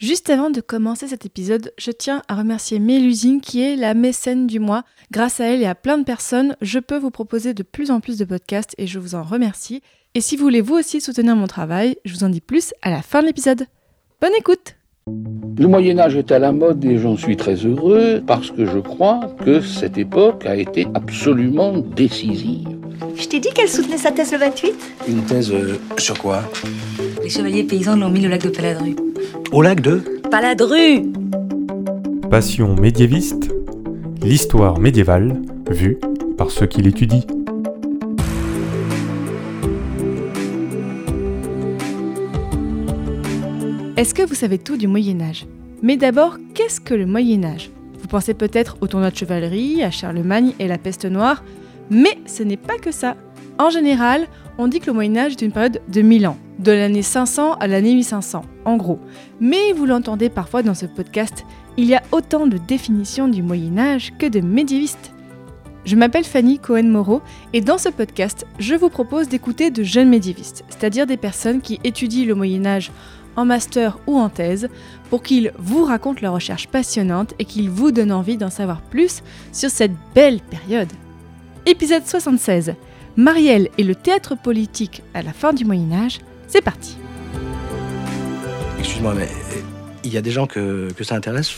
Juste avant de commencer cet épisode, je tiens à remercier Mélusine qui est la mécène du mois. Grâce à elle et à plein de personnes, je peux vous proposer de plus en plus de podcasts et je vous en remercie. Et si vous voulez vous aussi soutenir mon travail, je vous en dis plus à la fin de l'épisode. Bonne écoute Le Moyen Âge est à la mode et j'en suis très heureux parce que je crois que cette époque a été absolument décisive. Je t'ai dit qu'elle soutenait sa thèse le 28 Une thèse euh, sur quoi Les chevaliers paysans l'ont mis au lac de Paladru. Au lac de Paladru Passion médiéviste, l'histoire médiévale vue par ceux qui l'étudient. Est-ce que vous savez tout du Moyen Âge? Mais d'abord, qu'est-ce que le Moyen Âge? Vous pensez peut-être au tournoi de chevalerie, à Charlemagne et la peste noire, mais ce n'est pas que ça. En général, on dit que le Moyen Âge est une période de 1000 ans, de l'année 500 à l'année 1500, en gros. Mais vous l'entendez parfois dans ce podcast, il y a autant de définitions du Moyen Âge que de médiévistes. Je m'appelle Fanny Cohen-Moreau et dans ce podcast, je vous propose d'écouter de jeunes médiévistes, c'est-à-dire des personnes qui étudient le Moyen Âge en master ou en thèse, pour qu'ils vous racontent leurs recherches passionnantes et qu'ils vous donnent envie d'en savoir plus sur cette belle période. Épisode 76. Marielle et le théâtre politique à la fin du Moyen Âge, c'est parti. Excuse-moi, mais euh, il y a des gens que, que ça intéresse?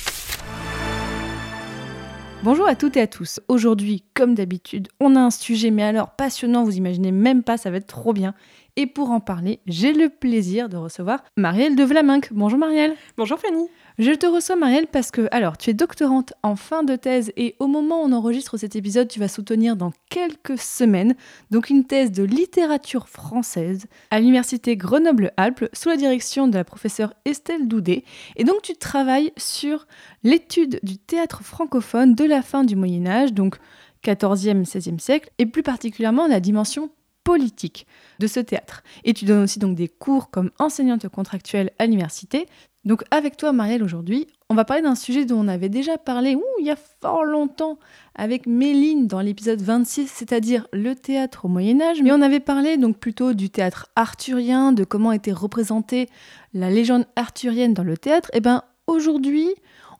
Bonjour à toutes et à tous. Aujourd'hui, comme d'habitude, on a un sujet, mais alors passionnant, vous imaginez même pas, ça va être trop bien. Et pour en parler, j'ai le plaisir de recevoir Marielle de Vlaminck. Bonjour Marielle. Bonjour Fanny. Je te reçois Marielle parce que, alors, tu es doctorante en fin de thèse et au moment où on enregistre cet épisode, tu vas soutenir dans quelques semaines donc une thèse de littérature française à l'université Grenoble-Alpes sous la direction de la professeure Estelle Doudet. Et donc tu travailles sur l'étude du théâtre francophone de la fin du Moyen Âge, donc 14e, 16e siècle, et plus particulièrement la dimension politique de ce théâtre. Et tu donnes aussi donc des cours comme enseignante contractuelle à l'université. Donc avec toi Marielle aujourd'hui, on va parler d'un sujet dont on avait déjà parlé il y a fort longtemps avec Méline dans l'épisode 26, c'est-à-dire le théâtre au Moyen Âge. Mais on avait parlé donc plutôt du théâtre arthurien, de comment était représentée la légende arthurienne dans le théâtre. Et bien aujourd'hui,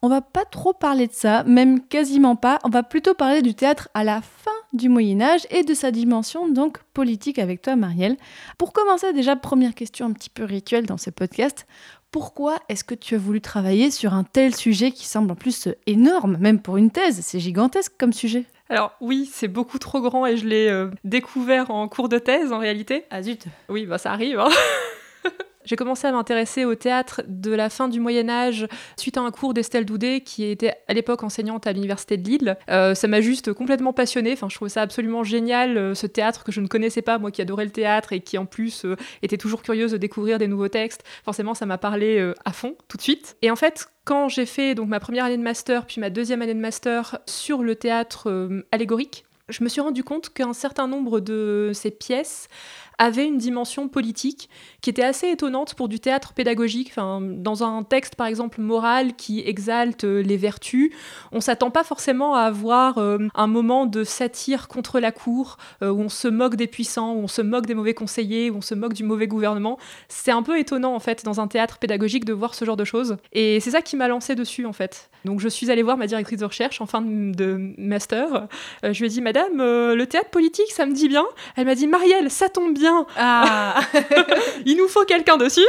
on va pas trop parler de ça, même quasiment pas. On va plutôt parler du théâtre à la fin du Moyen Âge et de sa dimension donc politique avec toi Marielle. Pour commencer déjà première question un petit peu rituelle dans ce podcast, pourquoi est-ce que tu as voulu travailler sur un tel sujet qui semble en plus énorme, même pour une thèse? C'est gigantesque comme sujet. Alors oui, c'est beaucoup trop grand et je l'ai euh, découvert en cours de thèse en réalité. Ah zut Oui, bah ça arrive. Hein. J'ai commencé à m'intéresser au théâtre de la fin du Moyen Âge suite à un cours d'Estelle Doudet qui était à l'époque enseignante à l'université de Lille. Euh, ça m'a juste complètement passionnée. Enfin, je trouvais ça absolument génial, euh, ce théâtre que je ne connaissais pas, moi qui adorais le théâtre et qui en plus euh, était toujours curieuse de découvrir des nouveaux textes. Forcément, ça m'a parlé à fond tout de suite. Et en fait, quand j'ai fait donc ma première année de master puis ma deuxième année de master sur le théâtre allégorique, je me suis rendu compte qu'un certain nombre de ces pièces avaient une dimension politique qui était assez étonnante pour du théâtre pédagogique. Enfin, dans un texte, par exemple, moral qui exalte euh, les vertus, on s'attend pas forcément à avoir euh, un moment de satire contre la cour, euh, où on se moque des puissants, où on se moque des mauvais conseillers, où on se moque du mauvais gouvernement. C'est un peu étonnant, en fait, dans un théâtre pédagogique, de voir ce genre de choses. Et c'est ça qui m'a lancé dessus, en fait. Donc, je suis allée voir ma directrice de recherche en fin de, master. Je lui ai dit, Madame, le théâtre politique, ça me dit bien. Elle m'a dit, Marielle, ça tombe bien. Ah Il nous faut quelqu'un dessus.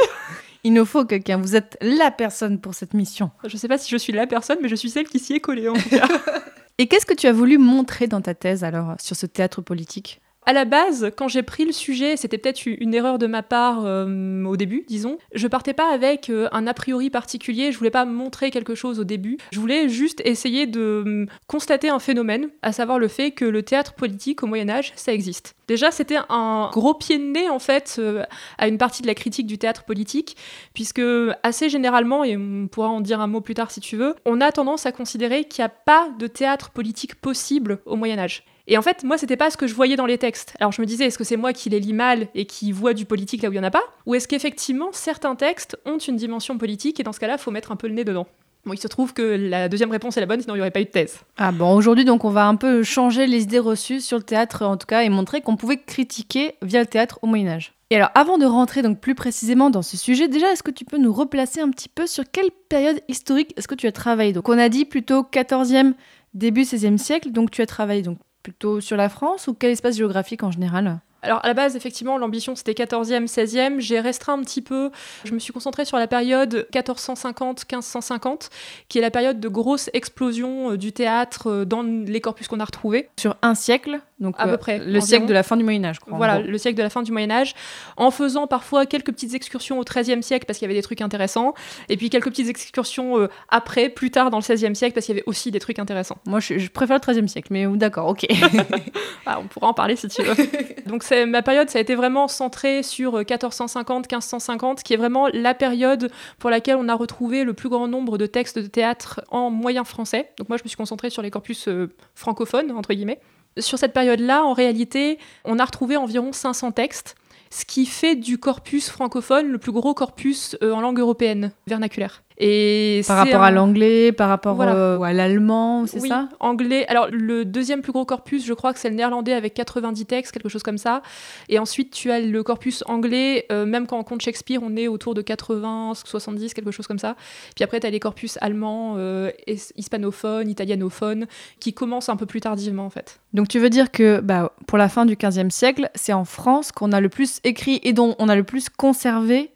Il nous faut quelqu'un, vous êtes la personne pour cette mission. Je sais pas si je suis la personne, mais je suis celle qui s'y est collée, en tout cas. Et qu'est-ce que tu as voulu montrer dans ta thèse alors sur ce théâtre politique? À la base, quand j'ai pris le sujet, c'était peut-être une erreur de ma part euh, au début, disons. Je partais pas avec euh, un a priori particulier, je voulais pas montrer quelque chose au début. Je voulais juste essayer de euh, constater un phénomène, à savoir le fait que le théâtre politique au Moyen Âge, ça existe. Déjà, c'était un gros pied de nez en fait euh, à une partie de la critique du théâtre politique, puisque assez généralement, et on pourra en dire un mot plus tard si tu veux, on a tendance à considérer qu'il n'y a pas de théâtre politique possible au Moyen Âge. Et en fait, moi, c'était pas ce que je voyais dans les textes. Alors je me disais, est-ce que c'est moi qui les lis mal et qui vois du politique là où il y en a pas Ou est-ce qu'effectivement, certains textes ont une dimension politique et dans ce cas-là, faut mettre un peu le nez dedans Bon, il se trouve que la deuxième réponse est la bonne, sinon il n'y aurait pas eu de thèse. Ah bon, aujourd'hui donc on va un peu changer les idées reçues sur le théâtre en tout cas et montrer qu'on pouvait critiquer via le théâtre au Moyen Âge. Et Et alors, avant de rentrer donc plus précisément dans ce sujet, déjà, est-ce que tu peux nous replacer un petit peu sur quelle période historique est-ce que tu as travaillé? Donc, on a dit plutôt 14e, début 16e siècle, donc tu as travaillé donc plutôt sur la France ou quel espace géographique en général? Alors à la base, effectivement, l'ambition c'était 14e, 16e. J'ai restreint un petit peu. Je me suis concentrée sur la période 1450-1550, qui est la période de grosse explosion euh, du théâtre euh, dans les corpus qu'on a retrouvés. Sur un siècle donc À peu euh, près, le environ. siècle de la fin du Moyen Âge. Quoi, en Voilà, le siècle de la fin du Moyen Âge, en faisant parfois quelques petites excursions au XIIIe siècle parce qu'il y avait des trucs intéressants, et puis quelques petites excursions euh, après, plus tard dans le XVIe siècle parce qu'il y avait aussi des trucs intéressants. Moi, je, je préfère le 13e siècle, mais d'accord, ok. Ah, on pourra en parler si tu veux. Donc ma période, ça a été vraiment centré sur euh, 1450-1550, qui est vraiment la période pour laquelle on a retrouvé le plus grand nombre de textes de théâtre en moyen français. Donc moi, je me suis concentrée sur les corpus euh, francophones, entre guillemets. Sur cette période-là, en réalité, on a retrouvé environ 500 textes, ce qui fait du corpus francophone le plus gros corpus euh, en langue européenne vernaculaire. Et par rapport à l'anglais, par rapport Voilà. euh, à l'allemand, c'est oui, ça? anglais. Alors, le deuxième plus gros corpus, je crois que c'est le néerlandais avec 90 textes, quelque chose comme ça. Et ensuite, tu as le corpus anglais, euh, même quand on compte Shakespeare, on est autour de 80, 70, quelque chose comme ça. Puis après, tu as les corpus allemands, euh, es- hispanophones, italianophones, qui commencent un peu plus tardivement, en fait. Donc tu veux dire que bah, pour la fin du 15e siècle, c'est en France qu'on a le plus écrit et dont on a le plus conservé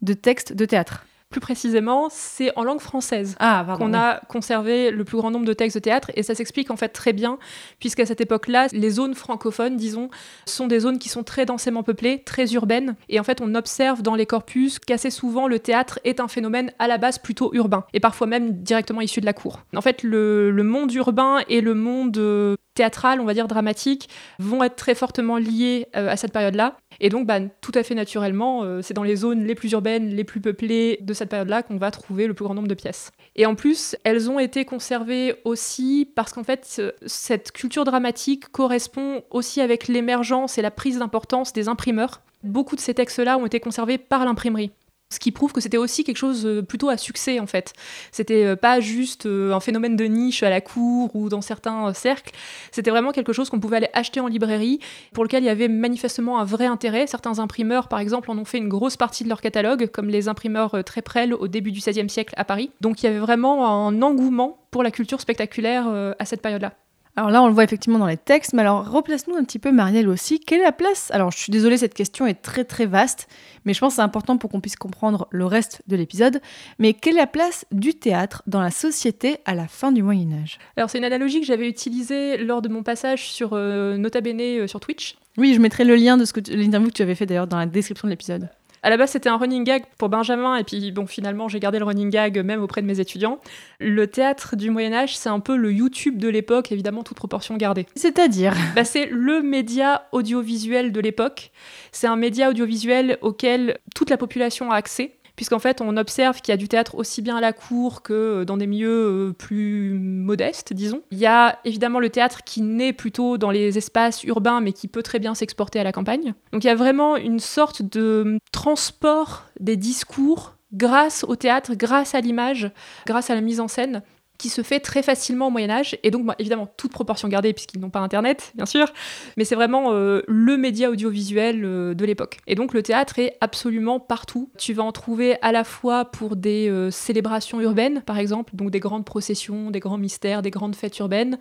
de textes de théâtre? Plus précisément, c'est en langue française. Ah, qu'on a conservé le plus grand nombre de textes de théâtre et ça s'explique en fait très bien puisqu'à cette époque-là, les zones francophones, disons, sont des zones qui sont très densément peuplées, très urbaines et en fait on observe dans les corpus qu'assez souvent le théâtre est un phénomène à la base plutôt urbain et parfois même directement issu de la cour. En fait, le, le monde urbain et le monde euh, théâtral, on va dire dramatique, vont être très fortement liés euh, à cette période-là et donc, bah, tout à fait naturellement, euh, c'est dans les zones les plus urbaines, les plus peuplées de cette période-là qu'on va trouver le plus grand nombre de pièces. Et en plus, elles ont été conservées aussi parce qu'en fait, cette culture dramatique correspond aussi avec l'émergence et la prise d'importance des imprimeurs. Beaucoup de ces textes-là ont été conservés par l'imprimerie. Ce qui prouve que c'était aussi quelque chose euh, plutôt à succès en fait. C'était euh, pas juste euh, un phénomène de niche à la cour ou dans certains cercles. C'était vraiment quelque chose qu'on pouvait aller acheter en librairie pour lequel il y avait manifestement un vrai intérêt. Certains imprimeurs, par exemple, en ont fait une grosse partie de leur catalogue, comme les imprimeurs Tréprel au début du XVIe siècle à Paris. Donc il y avait vraiment un engouement pour la culture spectaculaire à cette période-là. Alors là, on le voit effectivement dans les textes, mais alors replace-nous un petit peu, Marielle aussi. Quelle est la place? Alors, je suis désolée, cette question est très très vaste, mais je pense que c'est important pour qu'on puisse comprendre le reste de l'épisode. Mais quelle est la place du théâtre dans la société à la fin du Moyen Âge Alors c'est une analogie que j'avais utilisée lors de mon passage sur euh, Nota Bene euh, sur Twitch. Oui, je mettrai le lien de ce que tu- l'interview que tu avais fait d'ailleurs dans la description de l'épisode. À la base, c'était un running gag pour Benjamin, et puis bon, finalement, j'ai gardé le running gag même auprès de mes étudiants. Le théâtre du Moyen Âge, c'est un peu le YouTube de l'époque, évidemment, toute proportion gardée. C'est-à-dire? Bah, c'est le média audiovisuel de l'époque. C'est un média audiovisuel auquel toute la population a accès. Puisqu'en fait, on observe qu'il y a du théâtre aussi bien à la cour que dans des milieux euh, plus modestes, disons. Il y a évidemment le théâtre qui naît plutôt dans les espaces urbains, mais qui peut très bien s'exporter à la campagne. Donc il y a vraiment une sorte de transport des discours grâce au théâtre, grâce à l'image, grâce à la mise en scène qui se fait très facilement au Moyen Âge, et donc bah, évidemment toute proportion gardée puisqu'ils n'ont pas Internet, bien sûr, mais c'est vraiment euh, le média audiovisuel euh, de l'époque. Et donc le théâtre est absolument partout. Tu vas en trouver à la fois pour des euh, célébrations urbaines, par exemple, donc des grandes processions, des grands mystères, des grandes fêtes urbaines.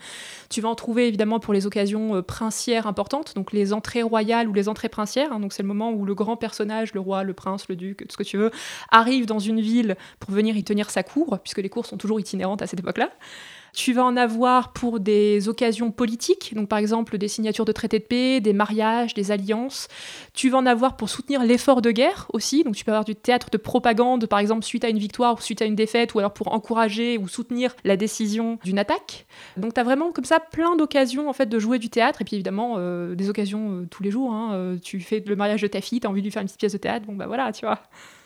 Tu vas en trouver évidemment pour les occasions princières importantes, donc les entrées royales ou les entrées princières. hein, donc c'est le moment où le grand personnage, le roi, le prince, le duc, tout ce que tu veux, arrive dans une ville pour venir y tenir sa cour, puisque les cours sont toujours itinérantes à cette époque-là. Tu vas en avoir pour des occasions politiques, donc par exemple des signatures de traités de paix, des mariages, des alliances. Tu vas en avoir pour soutenir l'effort de guerre aussi, donc tu peux avoir du théâtre de propagande, par exemple suite à une victoire ou suite à une défaite, ou alors pour encourager ou soutenir la décision d'une attaque. Donc tu as vraiment comme ça plein d'occasions en fait de jouer du théâtre, et puis évidemment euh, des occasions euh, tous les jours. hein. Euh, tu fais le mariage de ta fille, tu as envie de lui faire une petite pièce de théâtre, bon bah voilà, tu vois.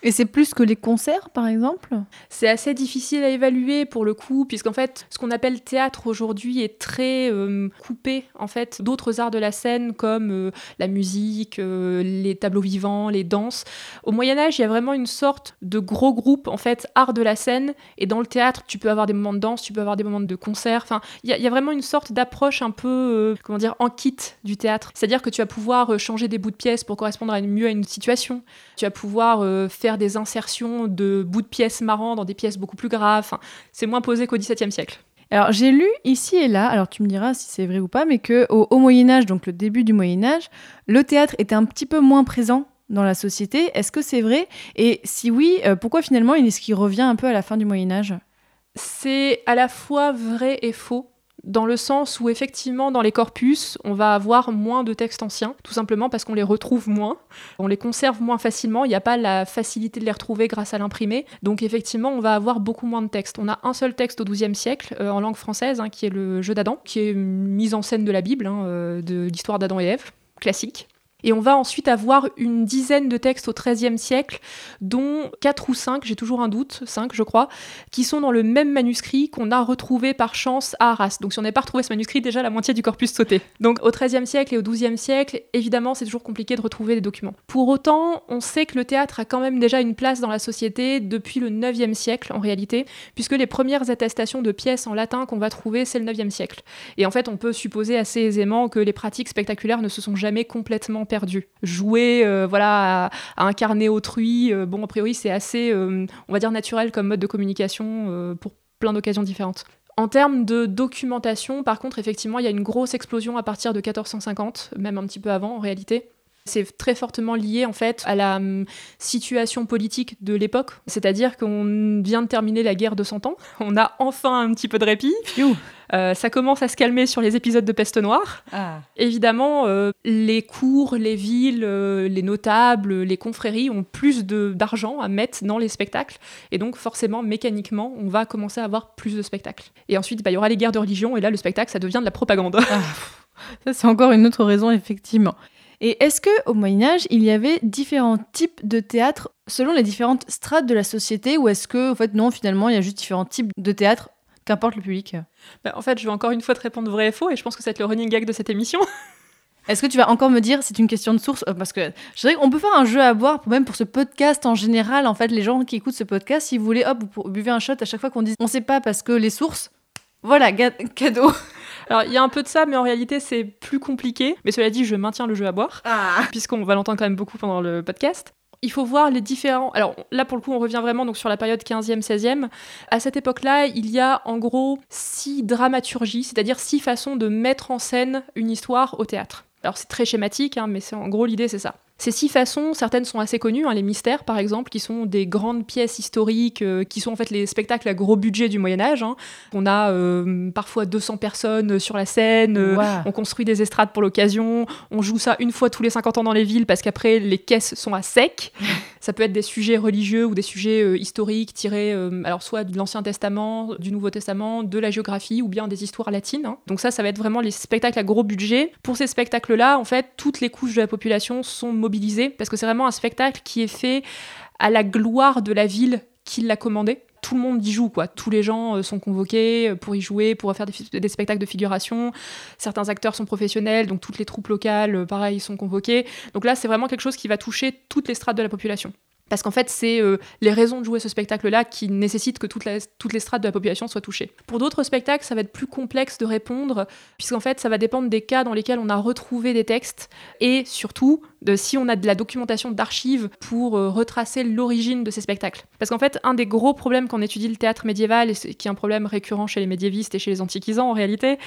Et c'est plus que les concerts, par exemple C'est assez difficile à évaluer pour le coup, puisqu'en fait, ce qu'on appelle théâtre aujourd'hui est très euh, coupé en fait d'autres arts de la scène comme euh, la musique, euh, les tableaux vivants, les danses. Au Moyen Âge, il y a vraiment une sorte de gros groupe en fait art de la scène, et dans le théâtre, tu peux avoir des moments de danse, tu peux avoir des moments de concert. Enfin, il y, a- vraiment une sorte d'approche un peu, comment dire, en kit du théâtre. C'est-à-dire que tu vas pouvoir changer des bouts de pièces pour correspondre mieux à une situation. Tu vas pouvoir euh, faire des insertions de bouts de pièces marrants dans des pièces beaucoup plus graves. Enfin, c'est moins posé qu'au XVIIe siècle. Alors j'ai lu ici et là, alors tu me diras si c'est vrai ou pas, mais que au, au Moyen Âge, donc le début du Moyen Âge, le théâtre était un petit peu moins présent dans la société. Est-ce que c'est vrai? Et si oui, euh, pourquoi finalement il est-ce qu'il revient un peu à la fin du Moyen Âge? C'est à la fois vrai et faux. Dans le sens où effectivement dans les corpus, on va avoir moins de textes anciens, tout simplement parce qu'on les retrouve moins, on les conserve moins facilement, il n'y a pas la facilité de les retrouver grâce à l'imprimé, donc effectivement on va avoir beaucoup moins de textes. On a un seul texte au XIIe siècle euh, en langue française, hein, qui est le jeu d'Adam, qui est une mise en scène de la Bible, hein, euh, de l'histoire d'Adam et Ève, classique. Et on va ensuite avoir une dizaine de textes au XIIIe siècle, dont 4 ou 5, j'ai toujours un doute, 5 je crois, qui sont dans le même manuscrit qu'on a retrouvé par chance à Arras. Donc si on n'avait pas retrouvé ce manuscrit, déjà la moitié du corpus sautait. Donc au XIIIe siècle et au XIIe siècle, évidemment, c'est toujours compliqué de retrouver des documents. Pour autant, on sait que le théâtre a quand même déjà une place dans la société depuis le IXe siècle en réalité, puisque les premières attestations de pièces en latin qu'on va trouver, c'est le IXe siècle. Et en fait, on peut supposer assez aisément que les pratiques spectaculaires ne se sont jamais complètement perdues. Jouer, euh, voilà, à, incarner autrui, euh, bon, a priori, c'est assez, euh, on va dire, naturel comme mode de communication pour plein d'occasions différentes. En termes de documentation, par contre, effectivement, il y a une grosse explosion à partir de 1450, même un petit peu avant en réalité. C'est très fortement lié en fait à la hum, situation politique de l'époque, c'est-à-dire qu'on vient de terminer la guerre de 100 ans, on a enfin un petit peu de répit, Euh, ça commence à se calmer sur les épisodes de peste noire. Évidemment, euh, les cours, les villes, euh, les notables, les confréries ont plus d'argent à mettre dans les spectacles. Et donc, forcément, mécaniquement, on va commencer à avoir plus de spectacles. Et ensuite, bah, il y aura les guerres de religion. Et là, le spectacle, ça devient de la propagande. Ça, c'est encore une autre raison, effectivement. Et est-ce que au Moyen Âge, il y avait différents types de théâtre selon les différentes strates de la société, ou est-ce que, en fait, non, finalement, il y a juste différents types de théâtre, qu'importe le public? Bah, en fait, je vais encore une fois te répondre vrai et faux. Et je pense que ça va être le running gag de cette émission. Est-ce que tu vas encore me dire c'est une question de source? Euh, Parce que je dirais qu'on peut faire un jeu à boire, pour- même pour ce podcast en général. En fait, les gens qui écoutent ce podcast, si vous voulez, hop, vous buvez un shot à chaque fois qu'on dit on sait pas parce que les sources. Voilà, cadeau. Alors, il y a un peu de ça, mais en réalité, c'est plus compliqué. Mais cela dit, je maintiens le jeu à boire. puisqu'on va l'entendre quand même beaucoup pendant le podcast. Il faut voir les différents. Alors là, pour le coup, on revient vraiment donc sur la période 15e, 16e. À cette époque-là, il y a en gros six dramaturgies, c'est-à-dire six façons de mettre en scène une histoire au théâtre. Alors c'est très schématique, hein, mais c'est en gros l'idée, c'est ça. Ces six façons, certaines sont assez connues, hein, les mystères par exemple, qui sont des grandes pièces historiques, euh, qui sont en fait les spectacles à gros budget du Moyen Âge. hein. On a euh, parfois 200 personnes sur la scène, euh, on construit des estrades pour l'occasion, on joue ça une fois tous les 50 ans dans les villes parce qu'après les caisses sont à sec. ça peut être des sujets religieux ou des sujets euh, historiques tirés euh, alors soit de l'Ancien Testament, du Nouveau Testament, de la géographie ou bien des histoires latines. hein. Donc ça, ça va être vraiment les spectacles à gros budget. Pour ces spectacles-là, en fait, toutes les couches de la population sont mobilisées parce que c'est vraiment un spectacle qui est fait à la gloire de la ville qui l'a commandé. Tout le monde y joue, quoi. Tous les gens euh, sont convoqués euh, pour y jouer, pour faire des, des spectacles de figuration. Certains acteurs sont professionnels, donc toutes les troupes locales, euh, pareil, sont convoquées. Donc là, c'est vraiment quelque chose qui va toucher toutes les strates de la population. Parce qu'en fait, c'est euh, les raisons de jouer ce spectacle-là qui nécessitent que toutes les strates de la population soient touchées. Pour d'autres spectacles, ça va être plus complexe de répondre, puisqu'en fait, ça va dépendre des cas dans lesquels on a retrouvé des textes, et surtout de si on a de la documentation d'archives pour euh, retracer l'origine de ces spectacles. Parce qu'en fait, un des gros problèmes quand on étudie le théâtre médiéval, et qui est un problème récurrent chez les médiévistes et chez les antiquisants en réalité,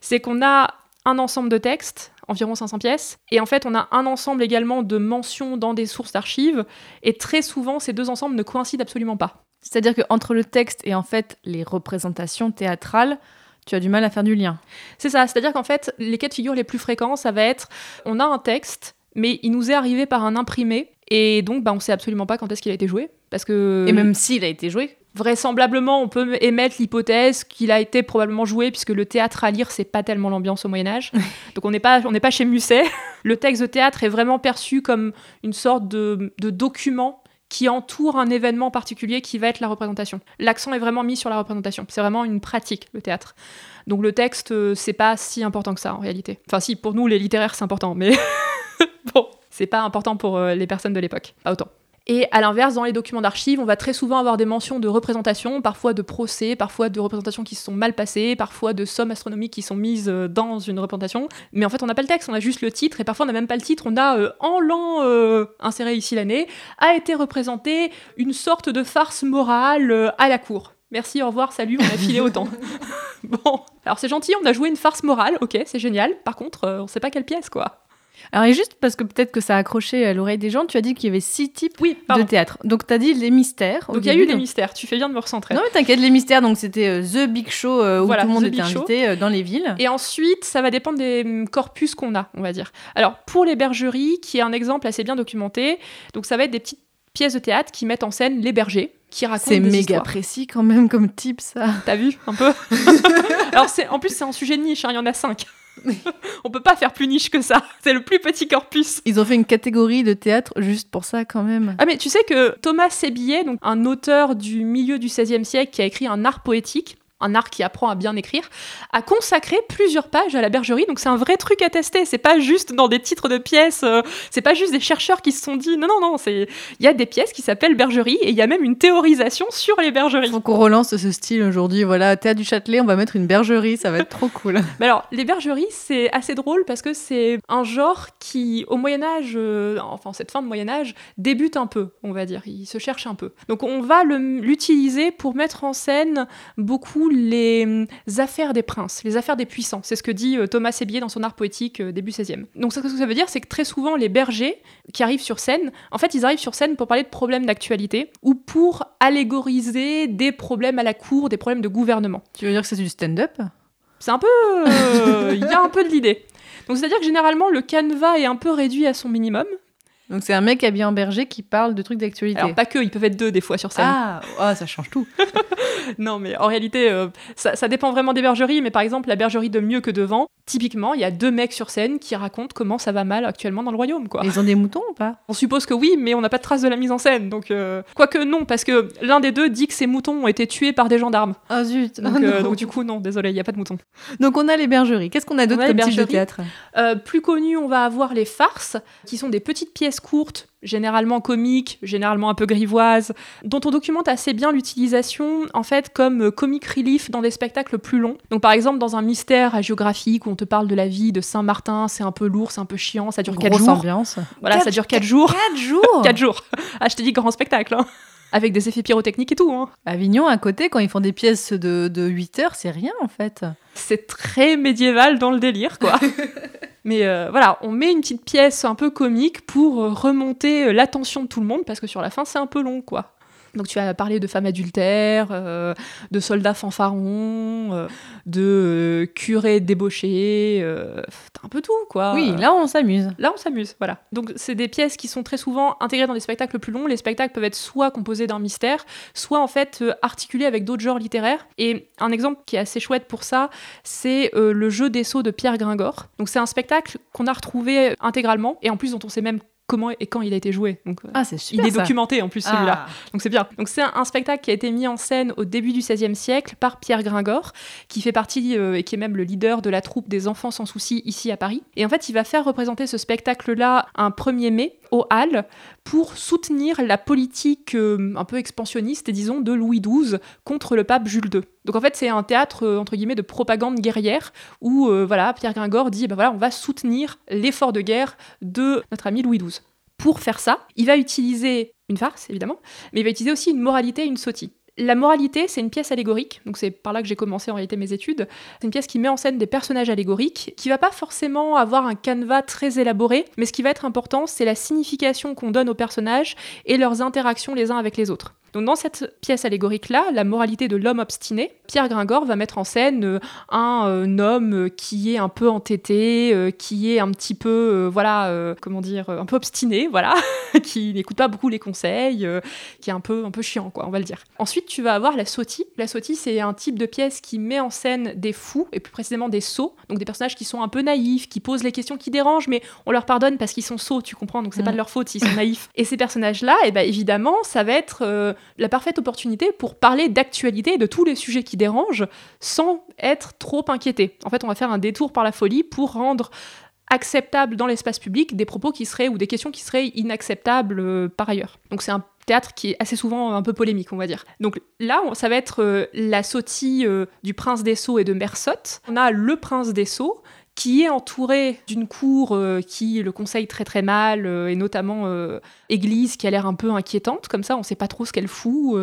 c'est qu'on a un ensemble de textes, environ 500 pièces, et en fait on a un ensemble également de mentions dans des sources d'archives, et très souvent ces deux ensembles ne coïncident absolument pas. C'est-à-dire qu'entre le texte et en fait les représentations théâtrales, tu as du mal à faire du lien. C'est ça, c'est-à-dire qu'en fait les cas de figure les plus fréquents, ça va être on a un texte, mais il nous est arrivé par un imprimé, et donc bah, on sait absolument pas quand est-ce qu'il a été joué, parce que... Et même s'il a été joué. Vraisemblablement, on peut émettre l'hypothèse qu'il a été probablement joué, puisque le théâtre à lire, c'est pas tellement l'ambiance au Moyen Âge. Donc on n'est pas, on pas chez Musset. Le texte de théâtre est vraiment perçu comme une sorte de, de document qui entoure un événement particulier qui va être la représentation. L'accent est vraiment mis sur la représentation. C'est vraiment une pratique, le théâtre. Donc le texte, euh, c'est pas si important que ça en réalité. Enfin si, pour nous les littéraires c'est important, mais bon, c'est pas important pour euh, les personnes de l'époque, pas autant. Et à l'inverse, dans les documents d'archives, on va très souvent avoir des mentions de représentation, parfois de procès, parfois de représentations qui se sont mal passées, parfois de sommes astronomiques qui sont mises euh, dans une représentation. Mais en fait, on n'a pas le texte, on a juste le titre, et parfois on n'a même pas le titre, on a euh, en l'an euh, inséré ici l'année, a été représenté une sorte de farce morale à la cour. Merci, au revoir, salut, on a filé autant. bon, alors c'est gentil, on a joué une farce morale, ok, c'est génial. Par contre, on sait pas quelle pièce, quoi. Alors, et juste parce que peut-être que ça a accroché à l'oreille des gens, tu as dit qu'il y avait six types Oui, de théâtre. Donc, tu as dit les mystères. au Donc il y a eu des donc- mystères, tu fais bien de me recentrer. Non, mais t'inquiète, les mystères, donc c'était euh, The Big Show euh, où Voilà, tout le monde The était invité euh, dans les villes. Et ensuite, ça va dépendre des hum, corpus qu'on a, on va dire. Alors, pour les bergeries, qui est un exemple assez bien documenté, donc ça va être des petites pièces de théâtre qui mettent en scène les bergers, qui racontent C'est méga histoires. précis quand même comme type, ça. T'as vu un peu Alors, c'est en plus, c'est un sujet de niche, hein, il y en a cinq. On peut pas faire plus niche que ça. C'est le plus petit corpus. Ils ont fait une catégorie de théâtre juste pour ça quand même. Ah mais tu sais que Thomas Sébillet, donc un auteur du milieu du XVIe siècle qui a écrit un art poétique, un art qui apprend à bien écrire, a consacré plusieurs pages à la bergerie. Donc c'est un vrai truc à tester. C'est pas juste dans des titres de pièces. euh, c'est pas juste des chercheurs qui se sont dit non non non. C'est il y a des pièces qui s'appellent bergerie et il y a même une théorisation sur les bergeries. Faut qu'on relance ce style aujourd'hui. Voilà, Théâtre du Châtelet, on va mettre une bergerie, ça va être trop cool. Mais alors, les bergeries, c'est assez drôle parce que c'est un genre qui, au Moyen-Âge, euh, enfin, cette fin de Moyen-Âge, débute un peu, on va dire. Il se cherche un peu. Donc, on va l'utiliser pour mettre en scène beaucoup les hum, affaires des princes, les affaires des puissants. C'est ce que dit euh, Thomas Sébier dans son art poétique euh, début 16e. Donc, ça, ce que ça veut dire, c'est que très souvent, les bergers qui arrivent sur scène, en fait, ils arrivent sur scène pour parler de problèmes d'actualité ou pour allégoriser des problèmes à la cour, des problèmes de gouvernement. Tu veux dire que c'est du stand-up? C'est un peu. euh, Il y a un peu de l'idée. Donc, c'est-à-dire que généralement, le canevas est un peu réduit à son minimum. Donc c'est un mec habillé en berger qui parle de trucs d'actualité. Alors, pas que, ils peuvent être deux des fois sur scène. ah, ah, ça change tout. Non, mais en réalité, euh, ça, ça dépend vraiment des bergeries. Mais par exemple, la bergerie de Mieux que Devant, typiquement, il y a deux mecs sur scène qui racontent comment ça va mal actuellement dans le royaume, quoi. Ils ont des moutons ou pas? On suppose que oui, mais on n'a pas de trace de la mise en scène. Donc, euh, quoique non, parce que l'un des deux dit que ses moutons ont été tués par des gendarmes. Ah zut. Donc, euh, non. donc du coup, non, désolé, il n'y a pas de moutons. Donc on a les bergeries. Qu'est-ce qu'on a d'autre comme type de théâtre? Plus connu, on va avoir les farces, qui sont des petites pièces courtes, généralement comiques, généralement un peu grivoises, dont on documente assez bien l'utilisation, en fait, comme euh, comic relief dans des spectacles plus longs. Donc, par exemple, dans un mystère hagiographique où on te parle de la vie de Saint-Martin, c'est un peu lourd, c'est un peu chiant, ça dure 4 Grosse jours. ambiance. Voilà, ça Quatre- dure 4 jours. 4 jours 4 jours. Ah, je t'ai dit grand spectacle, hein. Avec des effets pyrotechniques et tout, hein. Avignon, à côté, quand ils font des pièces de, de 8 heures, c'est rien en fait. c'est très médiéval dans le délire, quoi. Mais euh, voilà, on met une petite pièce un peu comique pour euh, remonter euh, l'attention de tout le monde, parce que sur la fin, c'est un peu long, quoi. Donc tu as parlé de femmes adultères, euh, de soldats fanfarons, euh, de euh, curés débauchés, un peu tout, quoi. oui, là on s'amuse. Là, on s'amuse, voilà. Donc, c'est des pièces qui sont très souvent intégrées dans des spectacles plus longs. Les spectacles peuvent être soit composés d'un mystère, soit en fait articulés avec d'autres genres littéraires. Et un exemple qui est assez chouette pour ça, c'est le jeu des sceaux de Pierre Gringor. Donc, c'est un spectacle qu'on a retrouvé intégralement et en plus dont on sait même comment et quand il a été joué. Donc, euh, Ah, c'est super. il est ça. documenté en plus celui-là. Ah. Donc c'est bien. Donc c'est un, un spectacle qui a été mis en scène au début du XVIe siècle par Pierre Gringor, qui fait partie euh, et qui est même le leader de la troupe des Enfants sans souci ici à Paris. Et en fait, il va faire représenter ce spectacle-là un 1er mai Halles pour soutenir la politique euh, un peu expansionniste, disons, de Louis XII contre le pape Jules II. Donc en fait, c'est un théâtre euh, entre guillemets de propagande guerrière où euh, voilà, Pierre Gringor dit bah voilà, on va soutenir l'effort de guerre de notre ami Louis XII. Pour faire ça, il va utiliser une farce, évidemment, mais il va utiliser aussi une moralité et une sotie. La moralité, c'est une pièce allégorique, donc c'est par là que j'ai commencé en réalité mes études. C'est une pièce qui met en scène des personnages allégoriques, qui va pas forcément avoir un canevas très élaboré, mais ce qui va être important, c'est la signification qu'on donne aux personnages et leurs interactions les uns avec les autres. Donc dans cette pièce allégorique-là, la moralité de l'homme obstiné, Pierre Gringor va mettre en scène euh, un, euh, homme qui est un peu entêté, euh, qui est un petit peu, euh, voilà, euh, comment dire, euh, un peu obstiné, voilà, qui n'écoute pas beaucoup les conseils, euh, qui est un peu, un peu chiant, quoi, on va le dire. Ensuite, tu vas avoir la sotie. La sotie, c'est un type de pièce qui met en scène des fous, et plus précisément des sots, donc des personnages qui sont un peu naïfs, qui posent les questions qui dérangent, mais on leur pardonne parce qu'ils sont sots, tu comprends, donc c'est Mm. pas de leur faute s'ils sont naïfs. Et ces personnages-là, et ben évidemment, ça va être euh, la parfaite opportunité pour parler d'actualité, de tous les sujets qui dérangent, sans être trop inquiété. En fait, on va faire un détour par la folie pour rendre acceptable dans l'espace public des propos qui seraient ou des questions qui seraient inacceptables euh, par ailleurs. Donc c'est un théâtre qui est assez souvent un peu polémique, on va dire. Donc là, ça va être euh, la sotie euh, du prince des Sceaux et de Mersotte. On a le prince des Sceaux qui est entouré d'une cour euh, qui le conseille très très mal, euh, et notamment euh, Église qui a l'air un peu inquiétante, comme ça on sait pas trop ce qu'elle fout.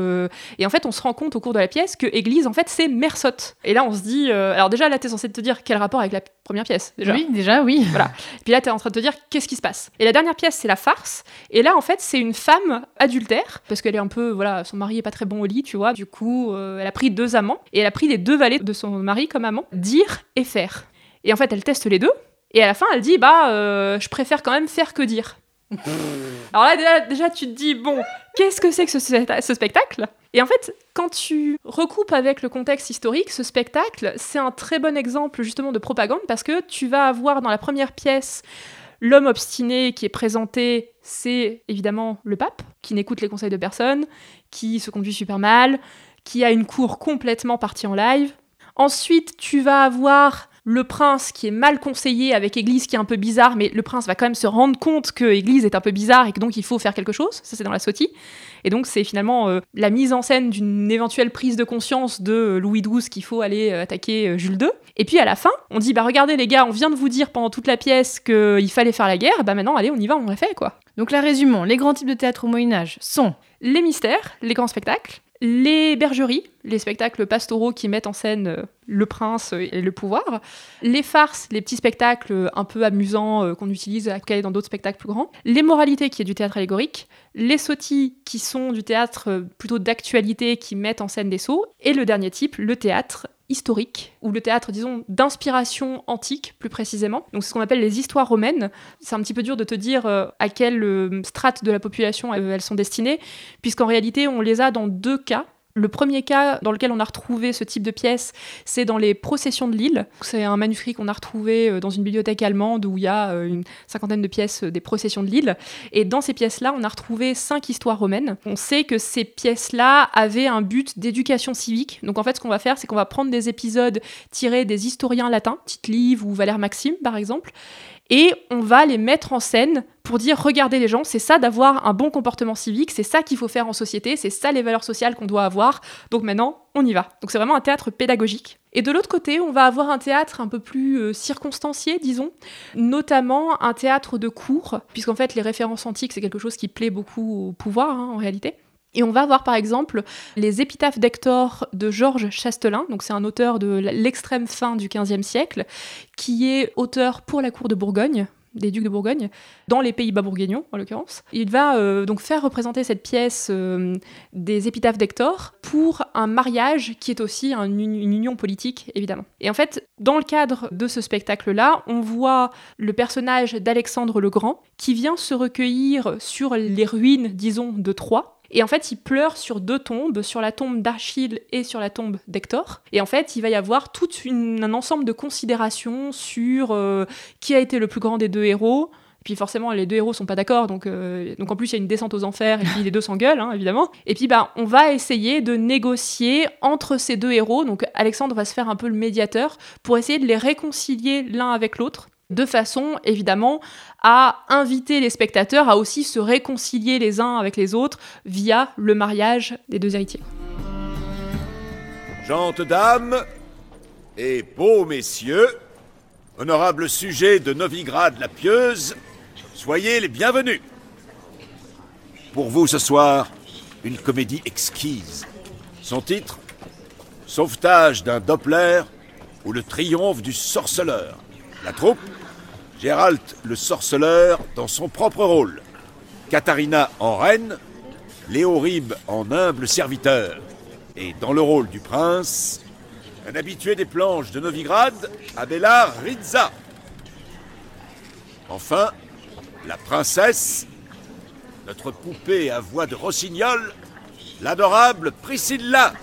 et en fait on se rend compte au cours de la pièce que Église en fait c'est Mersotte. Et là on se dit, alors déjà là t'es censé te dire quel rapport avec la première pièce déjà. Oui, déjà, oui. Et puis là, tu es en train de te dire qu'est-ce qui se passe? Et la dernière pièce, c'est la farce. Et là, en fait, c'est une femme adultère, parce qu'elle est un peu, voilà, son mari est pas très bon au lit, tu vois. Du coup, elle a pris deux amants, et elle a pris les deux valets de son mari comme amants, dire et faire. Et en fait, elle teste les deux, et à la fin, elle dit, bah, euh, je préfère quand même faire que dire. Alors là, déjà, déjà, tu te dis, bon, qu'est-ce que c'est que ce, ce spectacle? Et en fait, quand tu recoupes avec le contexte historique, ce spectacle, c'est un très bon exemple justement de propagande parce que tu vas avoir dans la première pièce l'homme obstiné qui est présenté, c'est évidemment le pape, qui n'écoute les conseils de personne, qui se conduit super mal, qui a une cour complètement partie en live. Ensuite, tu vas avoir le prince qui est mal conseillé avec Église qui est un peu bizarre, mais le prince va quand même se rendre compte que Église est un peu bizarre et que donc il faut faire quelque chose. Ça, c'est dans la sotie. Et donc, c'est finalement euh, la mise en scène d'une éventuelle prise de conscience de Louis XII qu'il faut aller euh, attaquer euh, Jules II. Et puis à la fin, on dit bah regardez les gars, on vient de vous dire pendant toute la pièce qu'il fallait faire la guerre, bah maintenant allez, on y va, on l'a fait quoi. Donc là, résumons. Les grands types de théâtre au Moyen-Âge sont Les mystères, les grands spectacles, les bergeries, les spectacles pastoraux qui mettent en scène euh, le prince euh, et le pouvoir, les farces, les petits spectacles euh, un peu amusants qu'on utilise à caler dans d'autres spectacles plus grands, les moralités qui est du théâtre allégorique, les sottis qui sont du théâtre plutôt d'actualité qui mettent en scène des sauts, et le dernier type, le théâtre historique, ou le théâtre, disons, d'inspiration antique, plus précisément. Donc, c'est ce qu'on appelle les histoires romaines. C'est un petit peu dur de te dire euh, à quelle euh, strate de la population euh, elles sont destinées, puisqu'en réalité, on les a dans deux cas. Le premier cas dans lequel on a retrouvé ce type de pièce, c'est dans les processions de Lille. C'est un manuscrit qu'on a retrouvé euh, dans une bibliothèque allemande où il y a euh, une cinquantaine de pièces euh, des processions de Lille. Et dans ces pièces-là, on a retrouvé cinq histoires romaines. On sait que ces pièces-là avaient un but d'éducation civique. Donc en fait, ce qu'on va faire, c'est qu'on va prendre des épisodes tirés des historiens latins, Tite-Live ou Valère Maxime par exemple, et on va les mettre en scène pour dire regardez les gens, c'est ça d'avoir un bon comportement civique, c'est ça qu'il faut faire en société, c'est ça les valeurs sociales qu'on doit avoir. Donc maintenant, on y va. Donc c'est vraiment un théâtre pédagogique. Et de l'autre côté, on va avoir un théâtre un peu plus euh, circonstancié, disons, notamment un théâtre de cours, puisqu'en fait les références antiques, c'est quelque chose qui plaît beaucoup au pouvoir hein, en réalité. Et on va voir par exemple les épitaphes d'Hector de Georges Chastelin, donc c'est un auteur de l'extrême fin du XVe siècle, qui est auteur pour la cour de Bourgogne, des ducs de Bourgogne, dans les Pays-Bas bourguignons en l'occurrence. Il va euh, donc faire représenter cette pièce euh, des épitaphes d'Hector pour un mariage qui est aussi un- une, union politique évidemment. Et en fait, dans le cadre de ce spectacle-là, on voit le personnage d'Alexandre le Grand qui vient se recueillir sur les ruines, disons, de Troie. Et en fait, il pleure sur deux tombes, sur la tombe d'Achille et sur la tombe d'Hector. Et en fait, il va y avoir tout un ensemble de considérations sur euh, qui a été le plus grand des deux héros. Puis forcément, les deux héros sont pas d'accord, donc, euh, donc en plus il y a une descente aux enfers, et puis les deux s'engueulent, hein, évidemment. Et puis bah, on va essayer de négocier entre ces deux héros, donc Alexandre va se faire un peu le médiateur, pour essayer de les réconcilier l'un avec l'autre, de façon évidemment à inviter les spectateurs à aussi se réconcilier les uns avec les autres via le mariage des deux héritiers. Gentes dames et beaux messieurs, honorables sujets de Novigrad la Pieuse, soyez les bienvenus. Pour vous ce soir, une comédie exquise. Son titre Sauvetage d'un Doppler ou le triomphe du sorceleur. La troupe Gérald le sorceleur dans son propre rôle. Katharina en reine, Léo Rib en humble serviteur. Et dans le rôle du prince, un habitué des planches de Novigrad, Abelard Rizza. Enfin, la princesse, notre poupée à voix de rossignol, l'adorable Priscilla.